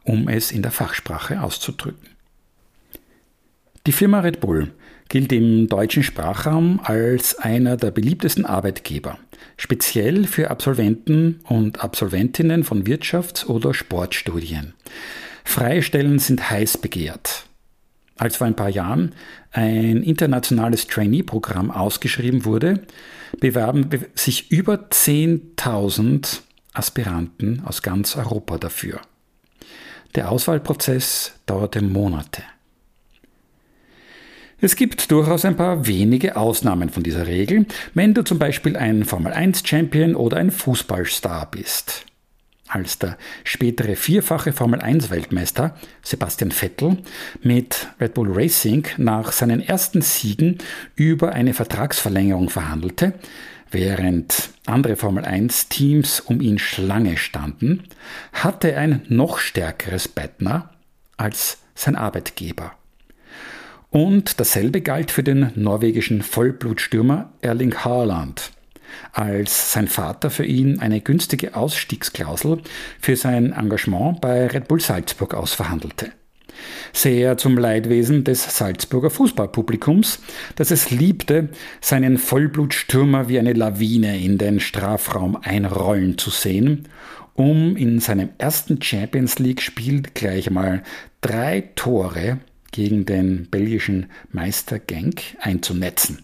um es in der Fachsprache auszudrücken. Die Firma Red Bull gilt im deutschen Sprachraum als einer der beliebtesten Arbeitgeber, speziell für Absolventen und Absolventinnen von Wirtschafts- oder Sportstudien. Freie Stellen sind heiß begehrt. Als vor ein paar Jahren ein internationales Trainee-Programm ausgeschrieben wurde, bewerben sich über 10.000 Aspiranten aus ganz Europa dafür. Der Auswahlprozess dauerte Monate. Es gibt durchaus ein paar wenige Ausnahmen von dieser Regel, wenn du zum Beispiel ein Formel-1-Champion oder ein Fußballstar bist. Als der spätere vierfache Formel-1-Weltmeister Sebastian Vettel mit Red Bull Racing nach seinen ersten Siegen über eine Vertragsverlängerung verhandelte, während andere Formel-1-Teams um ihn Schlange standen, hatte er ein noch stärkeres Bettner als sein Arbeitgeber. Und dasselbe galt für den norwegischen Vollblutstürmer Erling Haaland, als sein Vater für ihn eine günstige Ausstiegsklausel für sein Engagement bei Red Bull Salzburg ausverhandelte. Sehr zum Leidwesen des Salzburger Fußballpublikums, das es liebte, seinen Vollblutstürmer wie eine Lawine in den Strafraum einrollen zu sehen, um in seinem ersten Champions League-Spiel gleich mal drei Tore gegen den belgischen Meister Genk einzunetzen.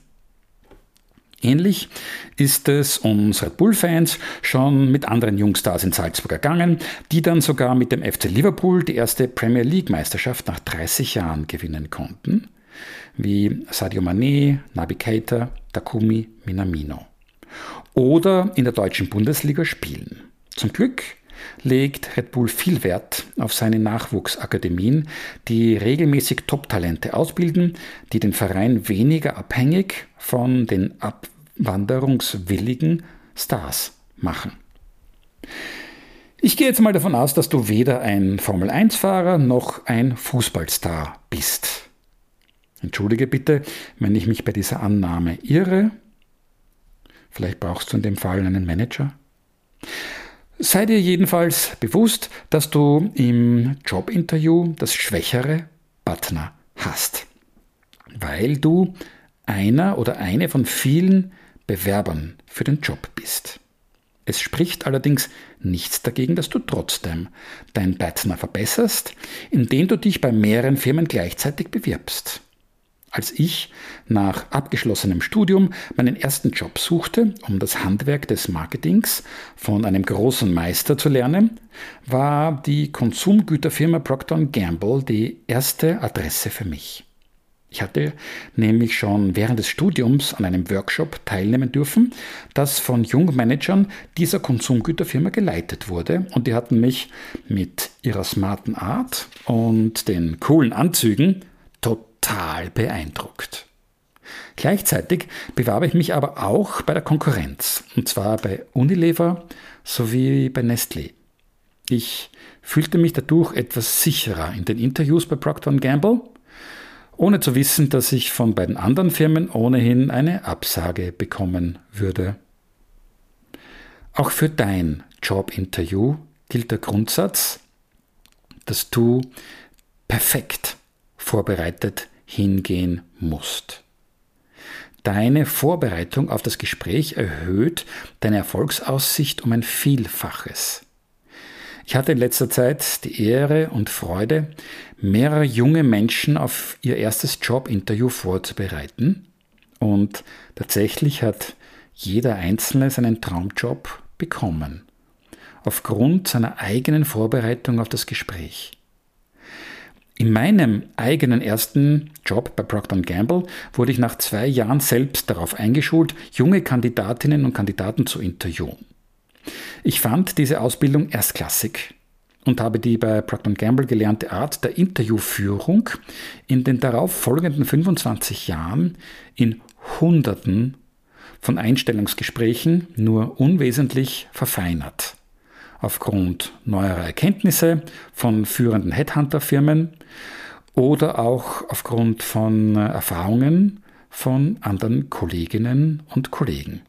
Ähnlich ist es uns Red Bull-Fans schon mit anderen Jungstars in Salzburg ergangen, die dann sogar mit dem FC Liverpool die erste Premier League-Meisterschaft nach 30 Jahren gewinnen konnten, wie Sadio Mané, Nabi Keita, Takumi Minamino. Oder in der deutschen Bundesliga spielen. Zum Glück legt Red Bull viel Wert auf seine Nachwuchsakademien, die regelmäßig Top-Talente ausbilden, die den Verein weniger abhängig von den abwanderungswilligen Stars machen. Ich gehe jetzt mal davon aus, dass du weder ein Formel-1-Fahrer noch ein Fußballstar bist. Entschuldige bitte, wenn ich mich bei dieser Annahme irre. Vielleicht brauchst du in dem Fall einen Manager. Sei dir jedenfalls bewusst, dass du im Jobinterview das schwächere Partner hast, weil du einer oder eine von vielen Bewerbern für den Job bist. Es spricht allerdings nichts dagegen, dass du trotzdem dein Partner verbesserst, indem du dich bei mehreren Firmen gleichzeitig bewirbst. Als ich nach abgeschlossenem Studium meinen ersten Job suchte, um das Handwerk des Marketings von einem großen Meister zu lernen, war die Konsumgüterfirma Procter Gamble die erste Adresse für mich. Ich hatte nämlich schon während des Studiums an einem Workshop teilnehmen dürfen, das von Jungmanagern dieser Konsumgüterfirma geleitet wurde und die hatten mich mit ihrer smarten Art und den coolen Anzügen total beeindruckt. Gleichzeitig bewarb ich mich aber auch bei der Konkurrenz, und zwar bei Unilever sowie bei Nestlé. Ich fühlte mich dadurch etwas sicherer in den Interviews bei Procter Gamble, ohne zu wissen, dass ich von beiden anderen Firmen ohnehin eine Absage bekommen würde. Auch für dein Jobinterview gilt der Grundsatz, dass du perfekt vorbereitet hingehen musst. Deine Vorbereitung auf das Gespräch erhöht deine Erfolgsaussicht um ein Vielfaches. Ich hatte in letzter Zeit die Ehre und Freude, mehrere junge Menschen auf ihr erstes Jobinterview vorzubereiten. Und tatsächlich hat jeder Einzelne seinen Traumjob bekommen. Aufgrund seiner eigenen Vorbereitung auf das Gespräch. In meinem eigenen ersten Job bei Procter Gamble wurde ich nach zwei Jahren selbst darauf eingeschult, junge Kandidatinnen und Kandidaten zu interviewen. Ich fand diese Ausbildung erstklassig und habe die bei Procter Gamble gelernte Art der Interviewführung in den darauf folgenden 25 Jahren in Hunderten von Einstellungsgesprächen nur unwesentlich verfeinert aufgrund neuerer Erkenntnisse von führenden Headhunter-Firmen oder auch aufgrund von Erfahrungen von anderen Kolleginnen und Kollegen.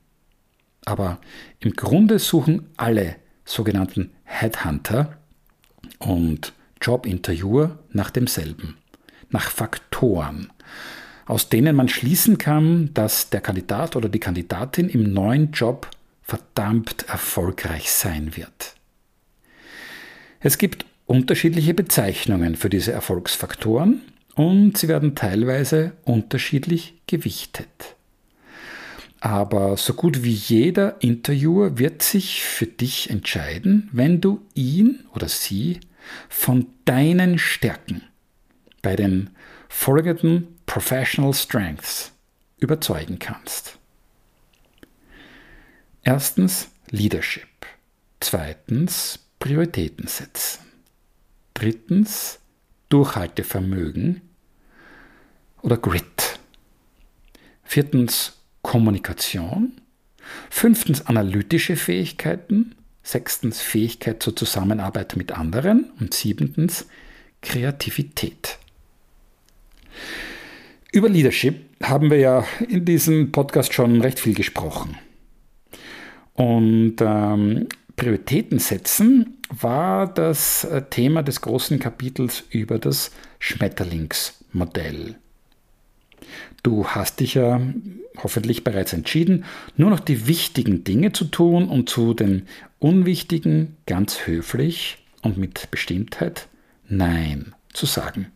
Aber im Grunde suchen alle sogenannten Headhunter und Jobinterviewer nach demselben, nach Faktoren, aus denen man schließen kann, dass der Kandidat oder die Kandidatin im neuen Job verdammt erfolgreich sein wird. Es gibt unterschiedliche Bezeichnungen für diese Erfolgsfaktoren und sie werden teilweise unterschiedlich gewichtet. Aber so gut wie jeder Interviewer wird sich für dich entscheiden, wenn du ihn oder sie von deinen Stärken bei den folgenden Professional Strengths überzeugen kannst. Erstens Leadership. Zweitens Prioritäten setzen. Drittens Durchhaltevermögen oder Grit. Viertens Kommunikation. Fünftens analytische Fähigkeiten. Sechstens Fähigkeit zur Zusammenarbeit mit anderen. Und siebentens Kreativität. Über Leadership haben wir ja in diesem Podcast schon recht viel gesprochen. Und ähm, Prioritäten setzen war das äh, Thema des großen Kapitels über das Schmetterlingsmodell. Du hast dich ja hoffentlich bereits entschieden, nur noch die wichtigen Dinge zu tun und zu den unwichtigen ganz höflich und mit Bestimmtheit Nein zu sagen.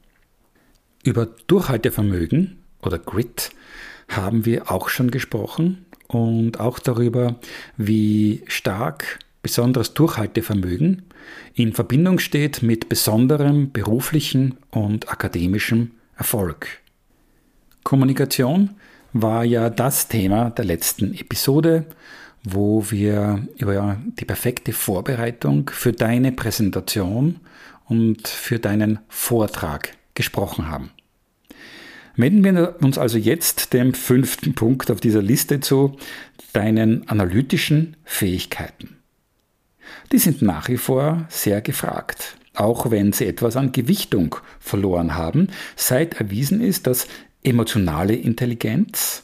Über Durchhaltevermögen oder Grit haben wir auch schon gesprochen und auch darüber, wie stark besonderes Durchhaltevermögen in Verbindung steht mit besonderem beruflichen und akademischem Erfolg. Kommunikation war ja das Thema der letzten Episode, wo wir über die perfekte Vorbereitung für deine Präsentation und für deinen Vortrag gesprochen haben. Wenden wir uns also jetzt dem fünften Punkt auf dieser Liste zu, deinen analytischen Fähigkeiten. Die sind nach wie vor sehr gefragt, auch wenn sie etwas an Gewichtung verloren haben, seit erwiesen ist, dass emotionale Intelligenz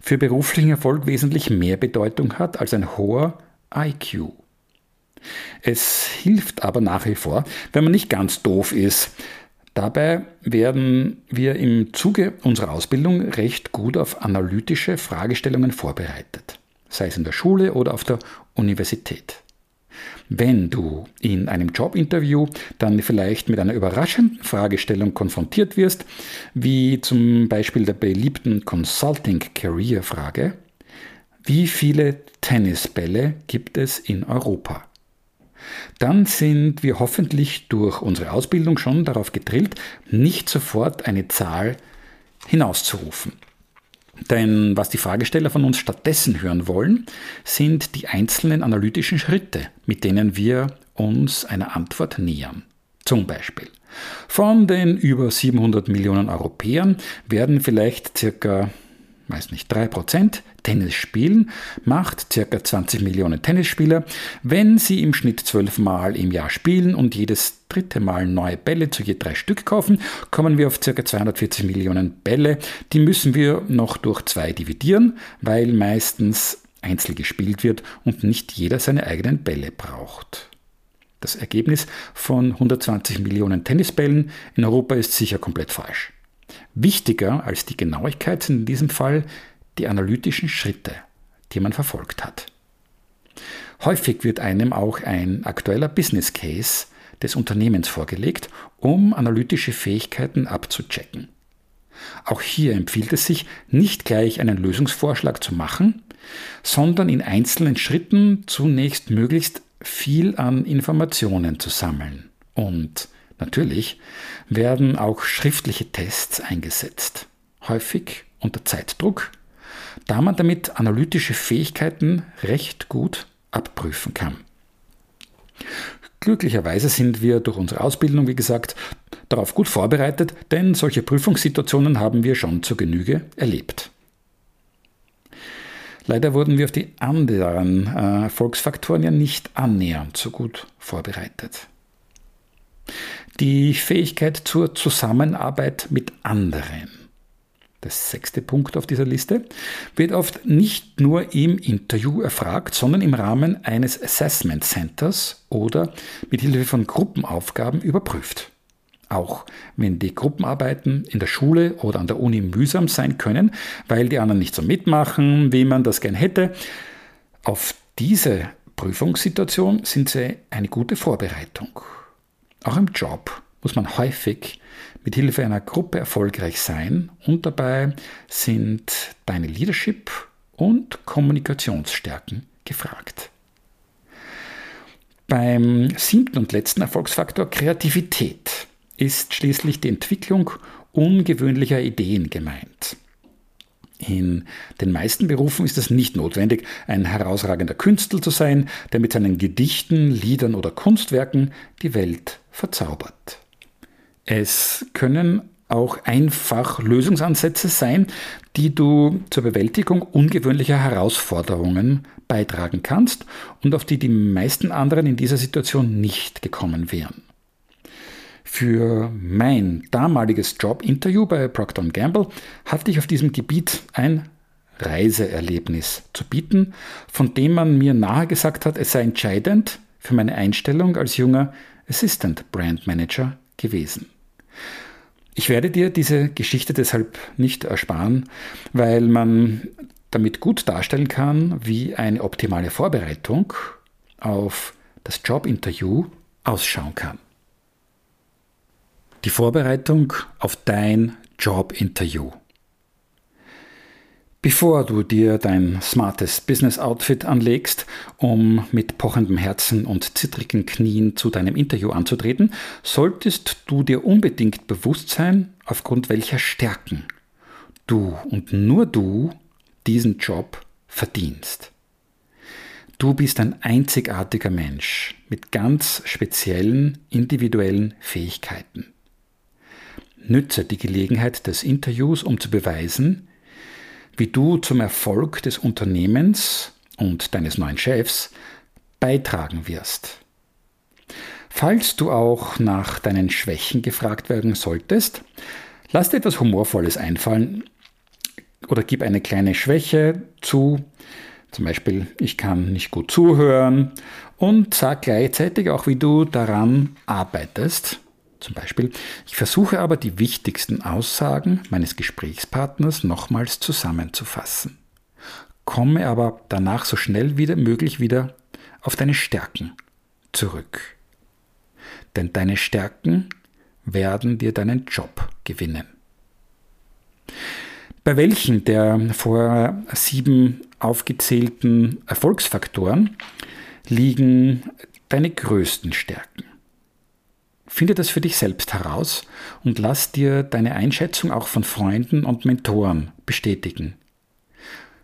für beruflichen Erfolg wesentlich mehr Bedeutung hat als ein hoher IQ. Es hilft aber nach wie vor, wenn man nicht ganz doof ist. Dabei werden wir im Zuge unserer Ausbildung recht gut auf analytische Fragestellungen vorbereitet, sei es in der Schule oder auf der Universität. Wenn du in einem Jobinterview dann vielleicht mit einer überraschenden Fragestellung konfrontiert wirst, wie zum Beispiel der beliebten Consulting Career Frage, wie viele Tennisbälle gibt es in Europa? Dann sind wir hoffentlich durch unsere Ausbildung schon darauf gedrillt, nicht sofort eine Zahl hinauszurufen. Denn was die Fragesteller von uns stattdessen hören wollen, sind die einzelnen analytischen Schritte, mit denen wir uns einer Antwort nähern. Zum Beispiel. Von den über 700 Millionen Europäern werden vielleicht circa weiß nicht, 3% Tennis spielen, macht ca. 20 Millionen Tennisspieler. Wenn sie im Schnitt 12 Mal im Jahr spielen und jedes dritte Mal neue Bälle zu je drei Stück kaufen, kommen wir auf ca. 240 Millionen Bälle. Die müssen wir noch durch zwei dividieren, weil meistens einzeln gespielt wird und nicht jeder seine eigenen Bälle braucht. Das Ergebnis von 120 Millionen Tennisbällen in Europa ist sicher komplett falsch. Wichtiger als die Genauigkeit sind in diesem Fall die analytischen Schritte, die man verfolgt hat. Häufig wird einem auch ein aktueller Business Case des Unternehmens vorgelegt, um analytische Fähigkeiten abzuchecken. Auch hier empfiehlt es sich, nicht gleich einen Lösungsvorschlag zu machen, sondern in einzelnen Schritten zunächst möglichst viel an Informationen zu sammeln und Natürlich werden auch schriftliche Tests eingesetzt, häufig unter Zeitdruck, da man damit analytische Fähigkeiten recht gut abprüfen kann. Glücklicherweise sind wir durch unsere Ausbildung, wie gesagt, darauf gut vorbereitet, denn solche Prüfungssituationen haben wir schon zur Genüge erlebt. Leider wurden wir auf die anderen äh, Erfolgsfaktoren ja nicht annähernd so gut vorbereitet. Die Fähigkeit zur Zusammenarbeit mit anderen. Das sechste Punkt auf dieser Liste wird oft nicht nur im Interview erfragt, sondern im Rahmen eines Assessment Centers oder mit Hilfe von Gruppenaufgaben überprüft. Auch wenn die Gruppenarbeiten in der Schule oder an der Uni mühsam sein können, weil die anderen nicht so mitmachen, wie man das gern hätte, auf diese Prüfungssituation sind sie eine gute Vorbereitung. Auch im Job muss man häufig mit Hilfe einer Gruppe erfolgreich sein und dabei sind deine Leadership und Kommunikationsstärken gefragt. Beim siebten und letzten Erfolgsfaktor Kreativität ist schließlich die Entwicklung ungewöhnlicher Ideen gemeint. In den meisten Berufen ist es nicht notwendig, ein herausragender Künstler zu sein, der mit seinen Gedichten, Liedern oder Kunstwerken die Welt verzaubert. Es können auch einfach Lösungsansätze sein, die du zur Bewältigung ungewöhnlicher Herausforderungen beitragen kannst und auf die die meisten anderen in dieser Situation nicht gekommen wären. Für mein damaliges Jobinterview bei Procter Gamble hatte ich auf diesem Gebiet ein Reiseerlebnis zu bieten, von dem man mir nahe gesagt hat, es sei entscheidend für meine Einstellung als junger Assistant Brand Manager gewesen. Ich werde dir diese Geschichte deshalb nicht ersparen, weil man damit gut darstellen kann, wie eine optimale Vorbereitung auf das Jobinterview ausschauen kann. Die Vorbereitung auf dein Jobinterview. Bevor du dir dein smartes Business-Outfit anlegst, um mit pochendem Herzen und zittrigen Knien zu deinem Interview anzutreten, solltest du dir unbedingt bewusst sein, aufgrund welcher Stärken du und nur du diesen Job verdienst. Du bist ein einzigartiger Mensch mit ganz speziellen individuellen Fähigkeiten. Nütze die Gelegenheit des Interviews, um zu beweisen, wie du zum Erfolg des Unternehmens und deines neuen Chefs beitragen wirst. Falls du auch nach deinen Schwächen gefragt werden solltest, lass dir etwas Humorvolles einfallen oder gib eine kleine Schwäche zu, zum Beispiel, ich kann nicht gut zuhören und sag gleichzeitig auch, wie du daran arbeitest. Zum Beispiel, ich versuche aber die wichtigsten Aussagen meines Gesprächspartners nochmals zusammenzufassen. Komme aber danach so schnell wie möglich wieder auf deine Stärken zurück. Denn deine Stärken werden dir deinen Job gewinnen. Bei welchen der vor sieben aufgezählten Erfolgsfaktoren liegen deine größten Stärken? Finde das für dich selbst heraus und lass dir deine Einschätzung auch von Freunden und Mentoren bestätigen.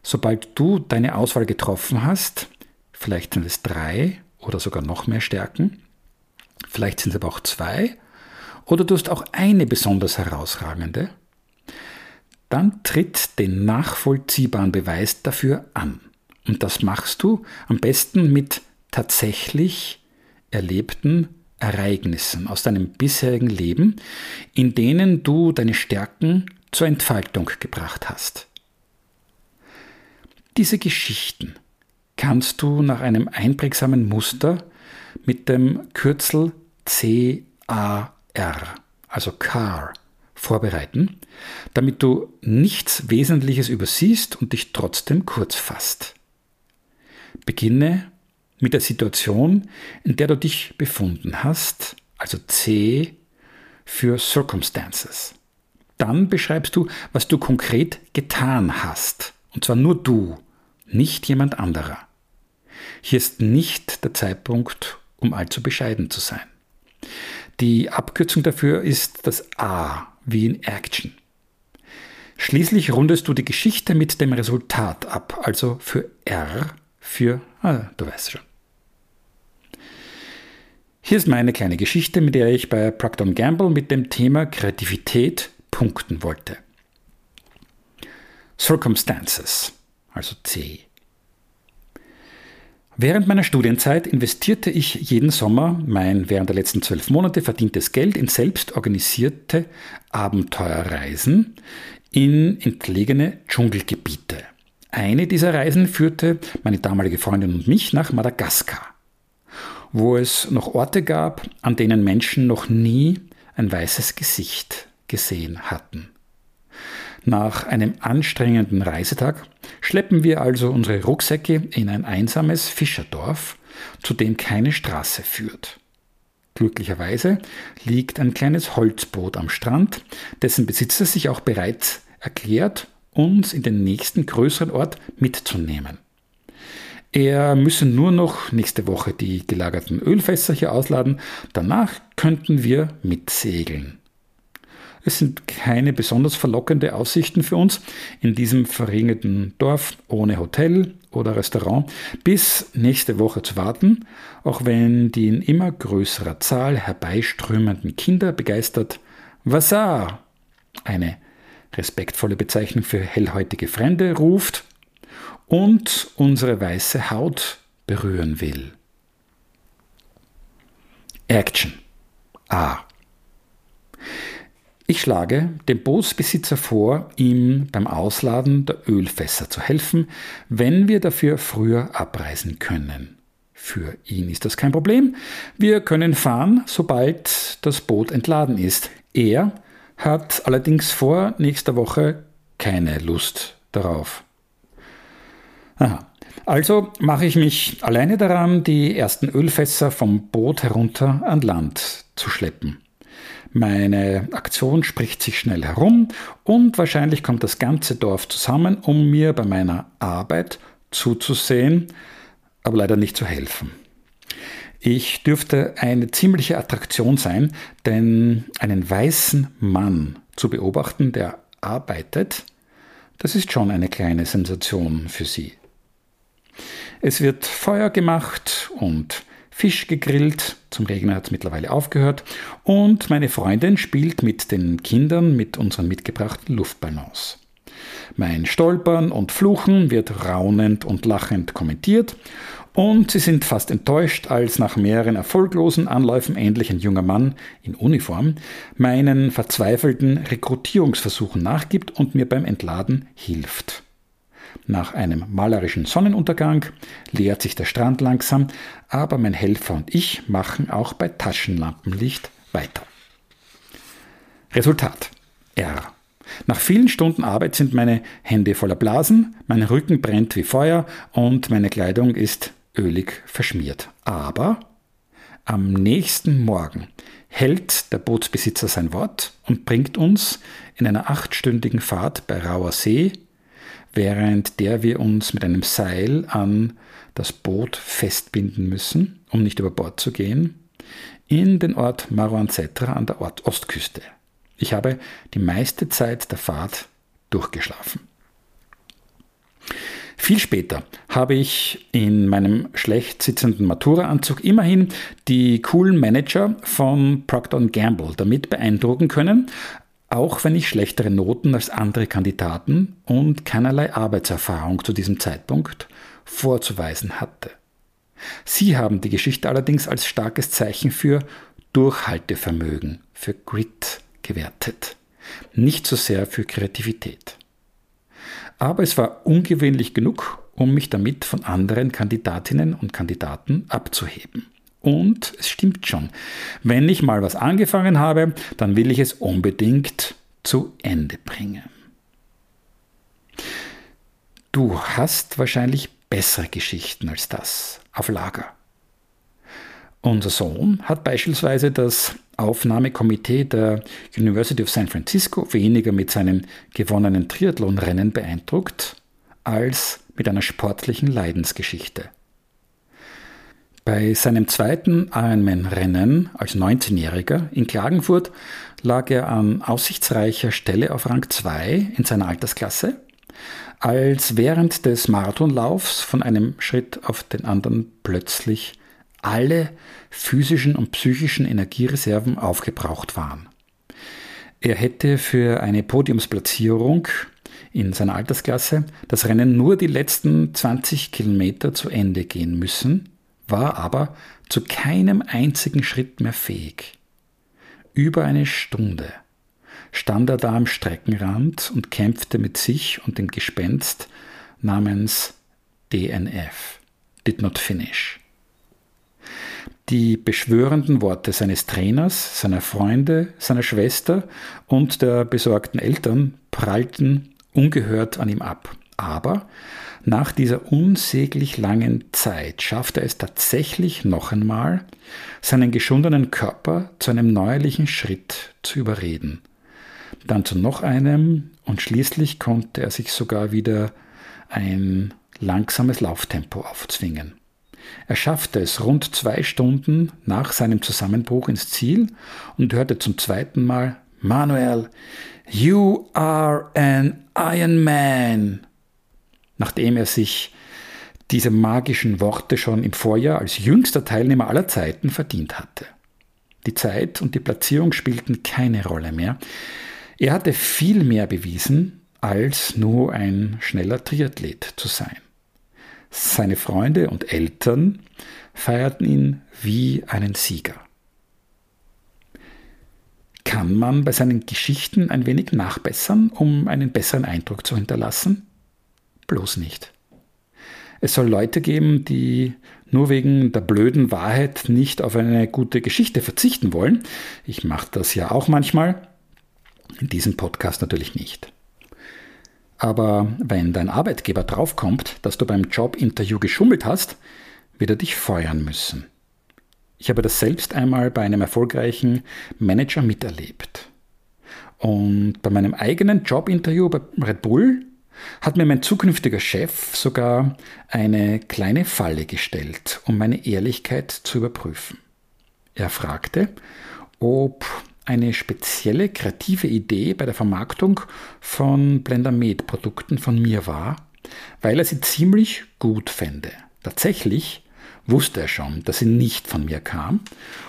Sobald du deine Auswahl getroffen hast, vielleicht sind es drei oder sogar noch mehr Stärken, vielleicht sind es aber auch zwei, oder du hast auch eine besonders herausragende, dann tritt den nachvollziehbaren Beweis dafür an. Und das machst du am besten mit tatsächlich erlebten Ereignissen aus deinem bisherigen Leben, in denen du deine Stärken zur Entfaltung gebracht hast. Diese Geschichten kannst du nach einem einprägsamen Muster mit dem Kürzel CAR, also CAR, vorbereiten, damit du nichts Wesentliches übersiehst und dich trotzdem kurz fasst. Beginne mit der Situation, in der du dich befunden hast, also C für Circumstances. Dann beschreibst du, was du konkret getan hast. Und zwar nur du, nicht jemand anderer. Hier ist nicht der Zeitpunkt, um allzu bescheiden zu sein. Die Abkürzung dafür ist das A wie in Action. Schließlich rundest du die Geschichte mit dem Resultat ab, also für R für, ah, du weißt schon. Hier ist meine kleine Geschichte, mit der ich bei Procter Gamble mit dem Thema Kreativität punkten wollte. Circumstances, also C. Während meiner Studienzeit investierte ich jeden Sommer mein während der letzten zwölf Monate verdientes Geld in selbst organisierte Abenteuerreisen in entlegene Dschungelgebiete. Eine dieser Reisen führte meine damalige Freundin und mich nach Madagaskar, wo es noch Orte gab, an denen Menschen noch nie ein weißes Gesicht gesehen hatten. Nach einem anstrengenden Reisetag schleppen wir also unsere Rucksäcke in ein einsames Fischerdorf, zu dem keine Straße führt. Glücklicherweise liegt ein kleines Holzboot am Strand, dessen Besitzer sich auch bereits erklärt, uns in den nächsten größeren Ort mitzunehmen. Er müsse nur noch nächste Woche die gelagerten Ölfässer hier ausladen, danach könnten wir mitsegeln. Es sind keine besonders verlockende Aussichten für uns in diesem verregneten Dorf ohne Hotel oder Restaurant bis nächste Woche zu warten, auch wenn die in immer größerer Zahl herbeiströmenden Kinder begeistert. Wasser, eine respektvolle Bezeichnung für hellhäutige Fremde, ruft und unsere weiße Haut berühren will. Action. A. Ich schlage dem Bootsbesitzer vor, ihm beim Ausladen der Ölfässer zu helfen, wenn wir dafür früher abreisen können. Für ihn ist das kein Problem. Wir können fahren, sobald das Boot entladen ist. Er hat allerdings vor nächster Woche keine Lust darauf. Aha. Also mache ich mich alleine daran, die ersten Ölfässer vom Boot herunter an Land zu schleppen. Meine Aktion spricht sich schnell herum und wahrscheinlich kommt das ganze Dorf zusammen, um mir bei meiner Arbeit zuzusehen, aber leider nicht zu helfen. Ich dürfte eine ziemliche Attraktion sein, denn einen weißen Mann zu beobachten, der arbeitet, das ist schon eine kleine Sensation für sie. Es wird Feuer gemacht und Fisch gegrillt, zum Regnen hat es mittlerweile aufgehört, und meine Freundin spielt mit den Kindern mit unseren mitgebrachten Luftballons. Mein Stolpern und Fluchen wird raunend und lachend kommentiert und sie sind fast enttäuscht, als nach mehreren erfolglosen Anläufen endlich ein junger Mann in Uniform meinen verzweifelten Rekrutierungsversuchen nachgibt und mir beim Entladen hilft. Nach einem malerischen Sonnenuntergang leert sich der Strand langsam, aber mein Helfer und ich machen auch bei Taschenlampenlicht weiter. Resultat R. Nach vielen Stunden Arbeit sind meine Hände voller Blasen, mein Rücken brennt wie Feuer und meine Kleidung ist ölig verschmiert. Aber am nächsten Morgen hält der Bootsbesitzer sein Wort und bringt uns in einer achtstündigen Fahrt bei rauer See während der wir uns mit einem Seil an das Boot festbinden müssen, um nicht über Bord zu gehen, in den Ort Marouanzetra an der Ort Ostküste. Ich habe die meiste Zeit der Fahrt durchgeschlafen. Viel später habe ich in meinem schlecht sitzenden Matura-Anzug immerhin die coolen Manager von Procter Gamble damit beeindrucken können, auch wenn ich schlechtere Noten als andere Kandidaten und keinerlei Arbeitserfahrung zu diesem Zeitpunkt vorzuweisen hatte. Sie haben die Geschichte allerdings als starkes Zeichen für Durchhaltevermögen, für Grit gewertet, nicht so sehr für Kreativität. Aber es war ungewöhnlich genug, um mich damit von anderen Kandidatinnen und Kandidaten abzuheben. Und es stimmt schon, wenn ich mal was angefangen habe, dann will ich es unbedingt zu Ende bringen. Du hast wahrscheinlich bessere Geschichten als das auf Lager. Unser Sohn hat beispielsweise das Aufnahmekomitee der University of San Francisco weniger mit seinem gewonnenen Triathlonrennen beeindruckt als mit einer sportlichen Leidensgeschichte. Bei seinem zweiten Ironman-Rennen als 19-Jähriger in Klagenfurt lag er an aussichtsreicher Stelle auf Rang 2 in seiner Altersklasse, als während des Marathonlaufs von einem Schritt auf den anderen plötzlich alle physischen und psychischen Energiereserven aufgebraucht waren. Er hätte für eine Podiumsplatzierung in seiner Altersklasse das Rennen nur die letzten 20 Kilometer zu Ende gehen müssen, war aber zu keinem einzigen Schritt mehr fähig. Über eine Stunde stand er da am Streckenrand und kämpfte mit sich und dem Gespenst namens DNF, did not finish. Die beschwörenden Worte seines Trainers, seiner Freunde, seiner Schwester und der besorgten Eltern prallten ungehört an ihm ab. Aber nach dieser unsäglich langen Zeit schafft er es tatsächlich noch einmal, seinen geschundenen Körper zu einem neuerlichen Schritt zu überreden. Dann zu noch einem und schließlich konnte er sich sogar wieder ein langsames Lauftempo aufzwingen. Er schaffte es rund zwei Stunden nach seinem Zusammenbruch ins Ziel und hörte zum zweiten Mal Manuel, you are an Iron Man nachdem er sich diese magischen Worte schon im Vorjahr als jüngster Teilnehmer aller Zeiten verdient hatte. Die Zeit und die Platzierung spielten keine Rolle mehr. Er hatte viel mehr bewiesen, als nur ein schneller Triathlet zu sein. Seine Freunde und Eltern feierten ihn wie einen Sieger. Kann man bei seinen Geschichten ein wenig nachbessern, um einen besseren Eindruck zu hinterlassen? Bloß nicht. Es soll Leute geben, die nur wegen der blöden Wahrheit nicht auf eine gute Geschichte verzichten wollen. Ich mache das ja auch manchmal. In diesem Podcast natürlich nicht. Aber wenn dein Arbeitgeber draufkommt, dass du beim Jobinterview geschummelt hast, wird er dich feuern müssen. Ich habe das selbst einmal bei einem erfolgreichen Manager miterlebt. Und bei meinem eigenen Jobinterview bei Red Bull hat mir mein zukünftiger Chef sogar eine kleine Falle gestellt, um meine Ehrlichkeit zu überprüfen. Er fragte, ob eine spezielle kreative Idee bei der Vermarktung von Blendermed-Produkten von mir war, weil er sie ziemlich gut fände. Tatsächlich wusste er schon, dass sie nicht von mir kam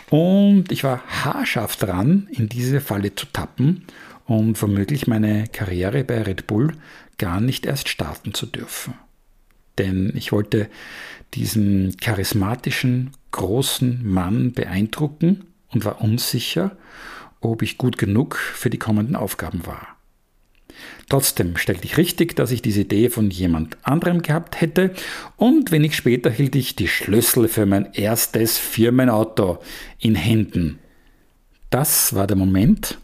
und ich war haarscharf dran, in diese Falle zu tappen und womöglich meine Karriere bei Red Bull gar nicht erst starten zu dürfen. Denn ich wollte diesen charismatischen, großen Mann beeindrucken und war unsicher, ob ich gut genug für die kommenden Aufgaben war. Trotzdem stellte ich richtig, dass ich diese Idee von jemand anderem gehabt hätte und wenig später hielt ich die Schlüssel für mein erstes Firmenauto in Händen. Das war der Moment,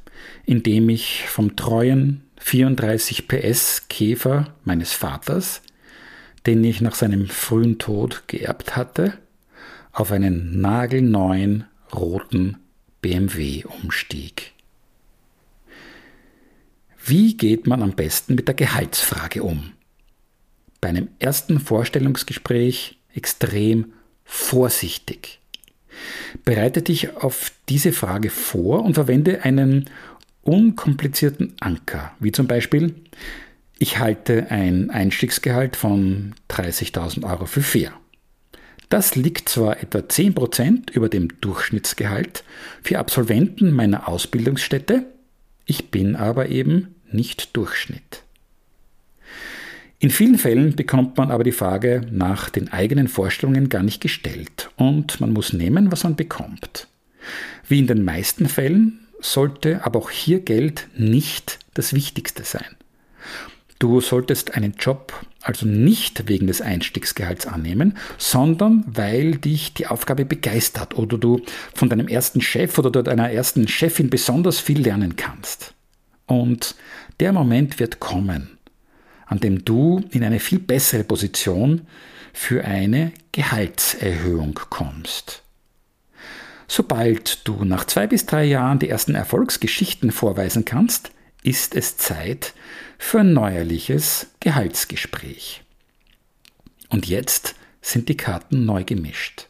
in dem ich vom treuen 34 PS Käfer meines Vaters, den ich nach seinem frühen Tod geerbt hatte, auf einen nagelneuen roten BMW umstieg. Wie geht man am besten mit der Gehaltsfrage um? Bei einem ersten Vorstellungsgespräch extrem vorsichtig. Bereite dich auf diese Frage vor und verwende einen unkomplizierten Anker, wie zum Beispiel, ich halte ein Einstiegsgehalt von 30.000 Euro für fair. Das liegt zwar etwa 10% über dem Durchschnittsgehalt für Absolventen meiner Ausbildungsstätte, ich bin aber eben nicht Durchschnitt. In vielen Fällen bekommt man aber die Frage nach den eigenen Vorstellungen gar nicht gestellt und man muss nehmen, was man bekommt. Wie in den meisten Fällen sollte aber auch hier Geld nicht das Wichtigste sein. Du solltest einen Job also nicht wegen des Einstiegsgehalts annehmen, sondern weil dich die Aufgabe begeistert oder du von deinem ersten Chef oder deiner ersten Chefin besonders viel lernen kannst. Und der Moment wird kommen, an dem du in eine viel bessere Position für eine Gehaltserhöhung kommst. Sobald du nach zwei bis drei Jahren die ersten Erfolgsgeschichten vorweisen kannst, ist es Zeit für ein neuerliches Gehaltsgespräch. Und jetzt sind die Karten neu gemischt.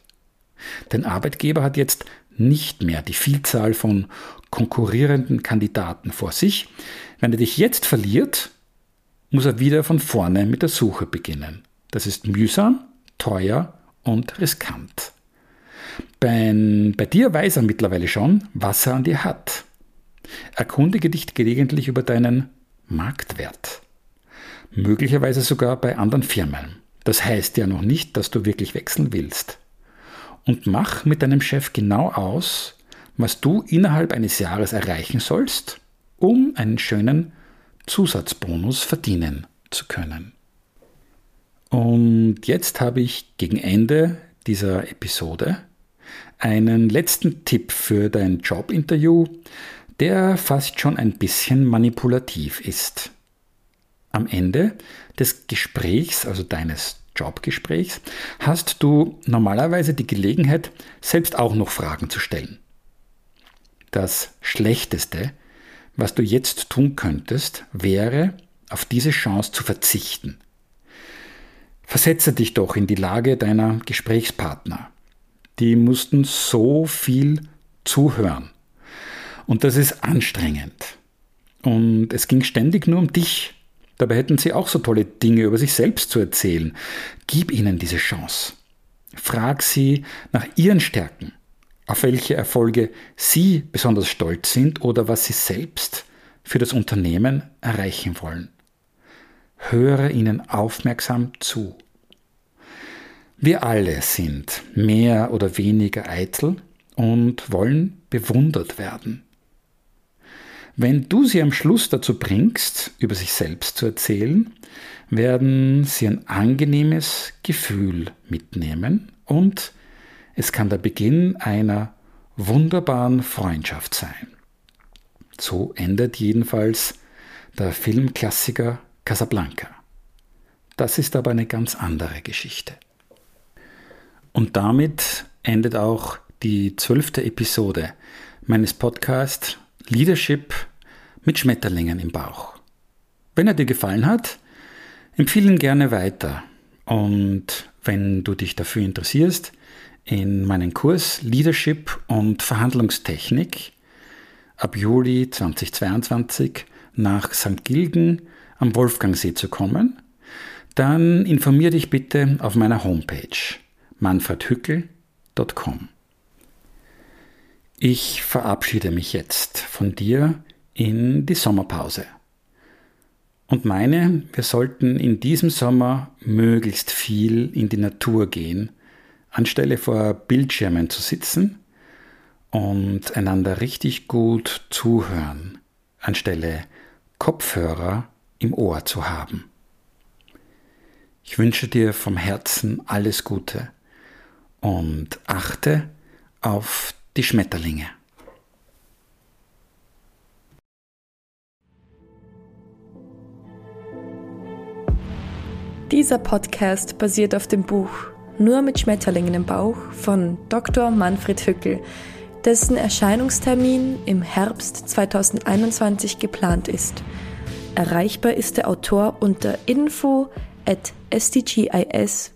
Dein Arbeitgeber hat jetzt nicht mehr die Vielzahl von konkurrierenden Kandidaten vor sich. Wenn er dich jetzt verliert, muss er wieder von vorne mit der Suche beginnen. Das ist mühsam, teuer und riskant. Bei, bei dir weiß er mittlerweile schon, was er an dir hat. Erkundige dich gelegentlich über deinen Marktwert. Möglicherweise sogar bei anderen Firmen. Das heißt ja noch nicht, dass du wirklich wechseln willst. Und mach mit deinem Chef genau aus, was du innerhalb eines Jahres erreichen sollst, um einen schönen Zusatzbonus verdienen zu können. Und jetzt habe ich gegen Ende dieser Episode einen letzten Tipp für dein Jobinterview, der fast schon ein bisschen manipulativ ist. Am Ende des Gesprächs, also deines Jobgesprächs, hast du normalerweise die Gelegenheit, selbst auch noch Fragen zu stellen. Das Schlechteste, was du jetzt tun könntest, wäre, auf diese Chance zu verzichten. Versetze dich doch in die Lage deiner Gesprächspartner. Die mussten so viel zuhören. Und das ist anstrengend. Und es ging ständig nur um dich. Dabei hätten sie auch so tolle Dinge über sich selbst zu erzählen. Gib ihnen diese Chance. Frag sie nach ihren Stärken, auf welche Erfolge sie besonders stolz sind oder was sie selbst für das Unternehmen erreichen wollen. Höre ihnen aufmerksam zu. Wir alle sind mehr oder weniger eitel und wollen bewundert werden. Wenn du sie am Schluss dazu bringst, über sich selbst zu erzählen, werden sie ein angenehmes Gefühl mitnehmen und es kann der Beginn einer wunderbaren Freundschaft sein. So endet jedenfalls der Filmklassiker Casablanca. Das ist aber eine ganz andere Geschichte. Und damit endet auch die zwölfte Episode meines Podcasts Leadership mit Schmetterlingen im Bauch. Wenn er dir gefallen hat, empfehle ihn gerne weiter. Und wenn du dich dafür interessierst, in meinen Kurs Leadership und Verhandlungstechnik ab Juli 2022 nach St. Gilgen am Wolfgangsee zu kommen, dann informier dich bitte auf meiner Homepage manfredhückel.com. Ich verabschiede mich jetzt von dir in die Sommerpause und meine, wir sollten in diesem Sommer möglichst viel in die Natur gehen, anstelle vor Bildschirmen zu sitzen und einander richtig gut zuhören, anstelle Kopfhörer im Ohr zu haben. Ich wünsche dir vom Herzen alles Gute und achte auf die Schmetterlinge. Dieser Podcast basiert auf dem Buch Nur mit Schmetterlingen im Bauch von Dr. Manfred Hückel, dessen Erscheinungstermin im Herbst 2021 geplant ist. Erreichbar ist der Autor unter info at sdgis.at.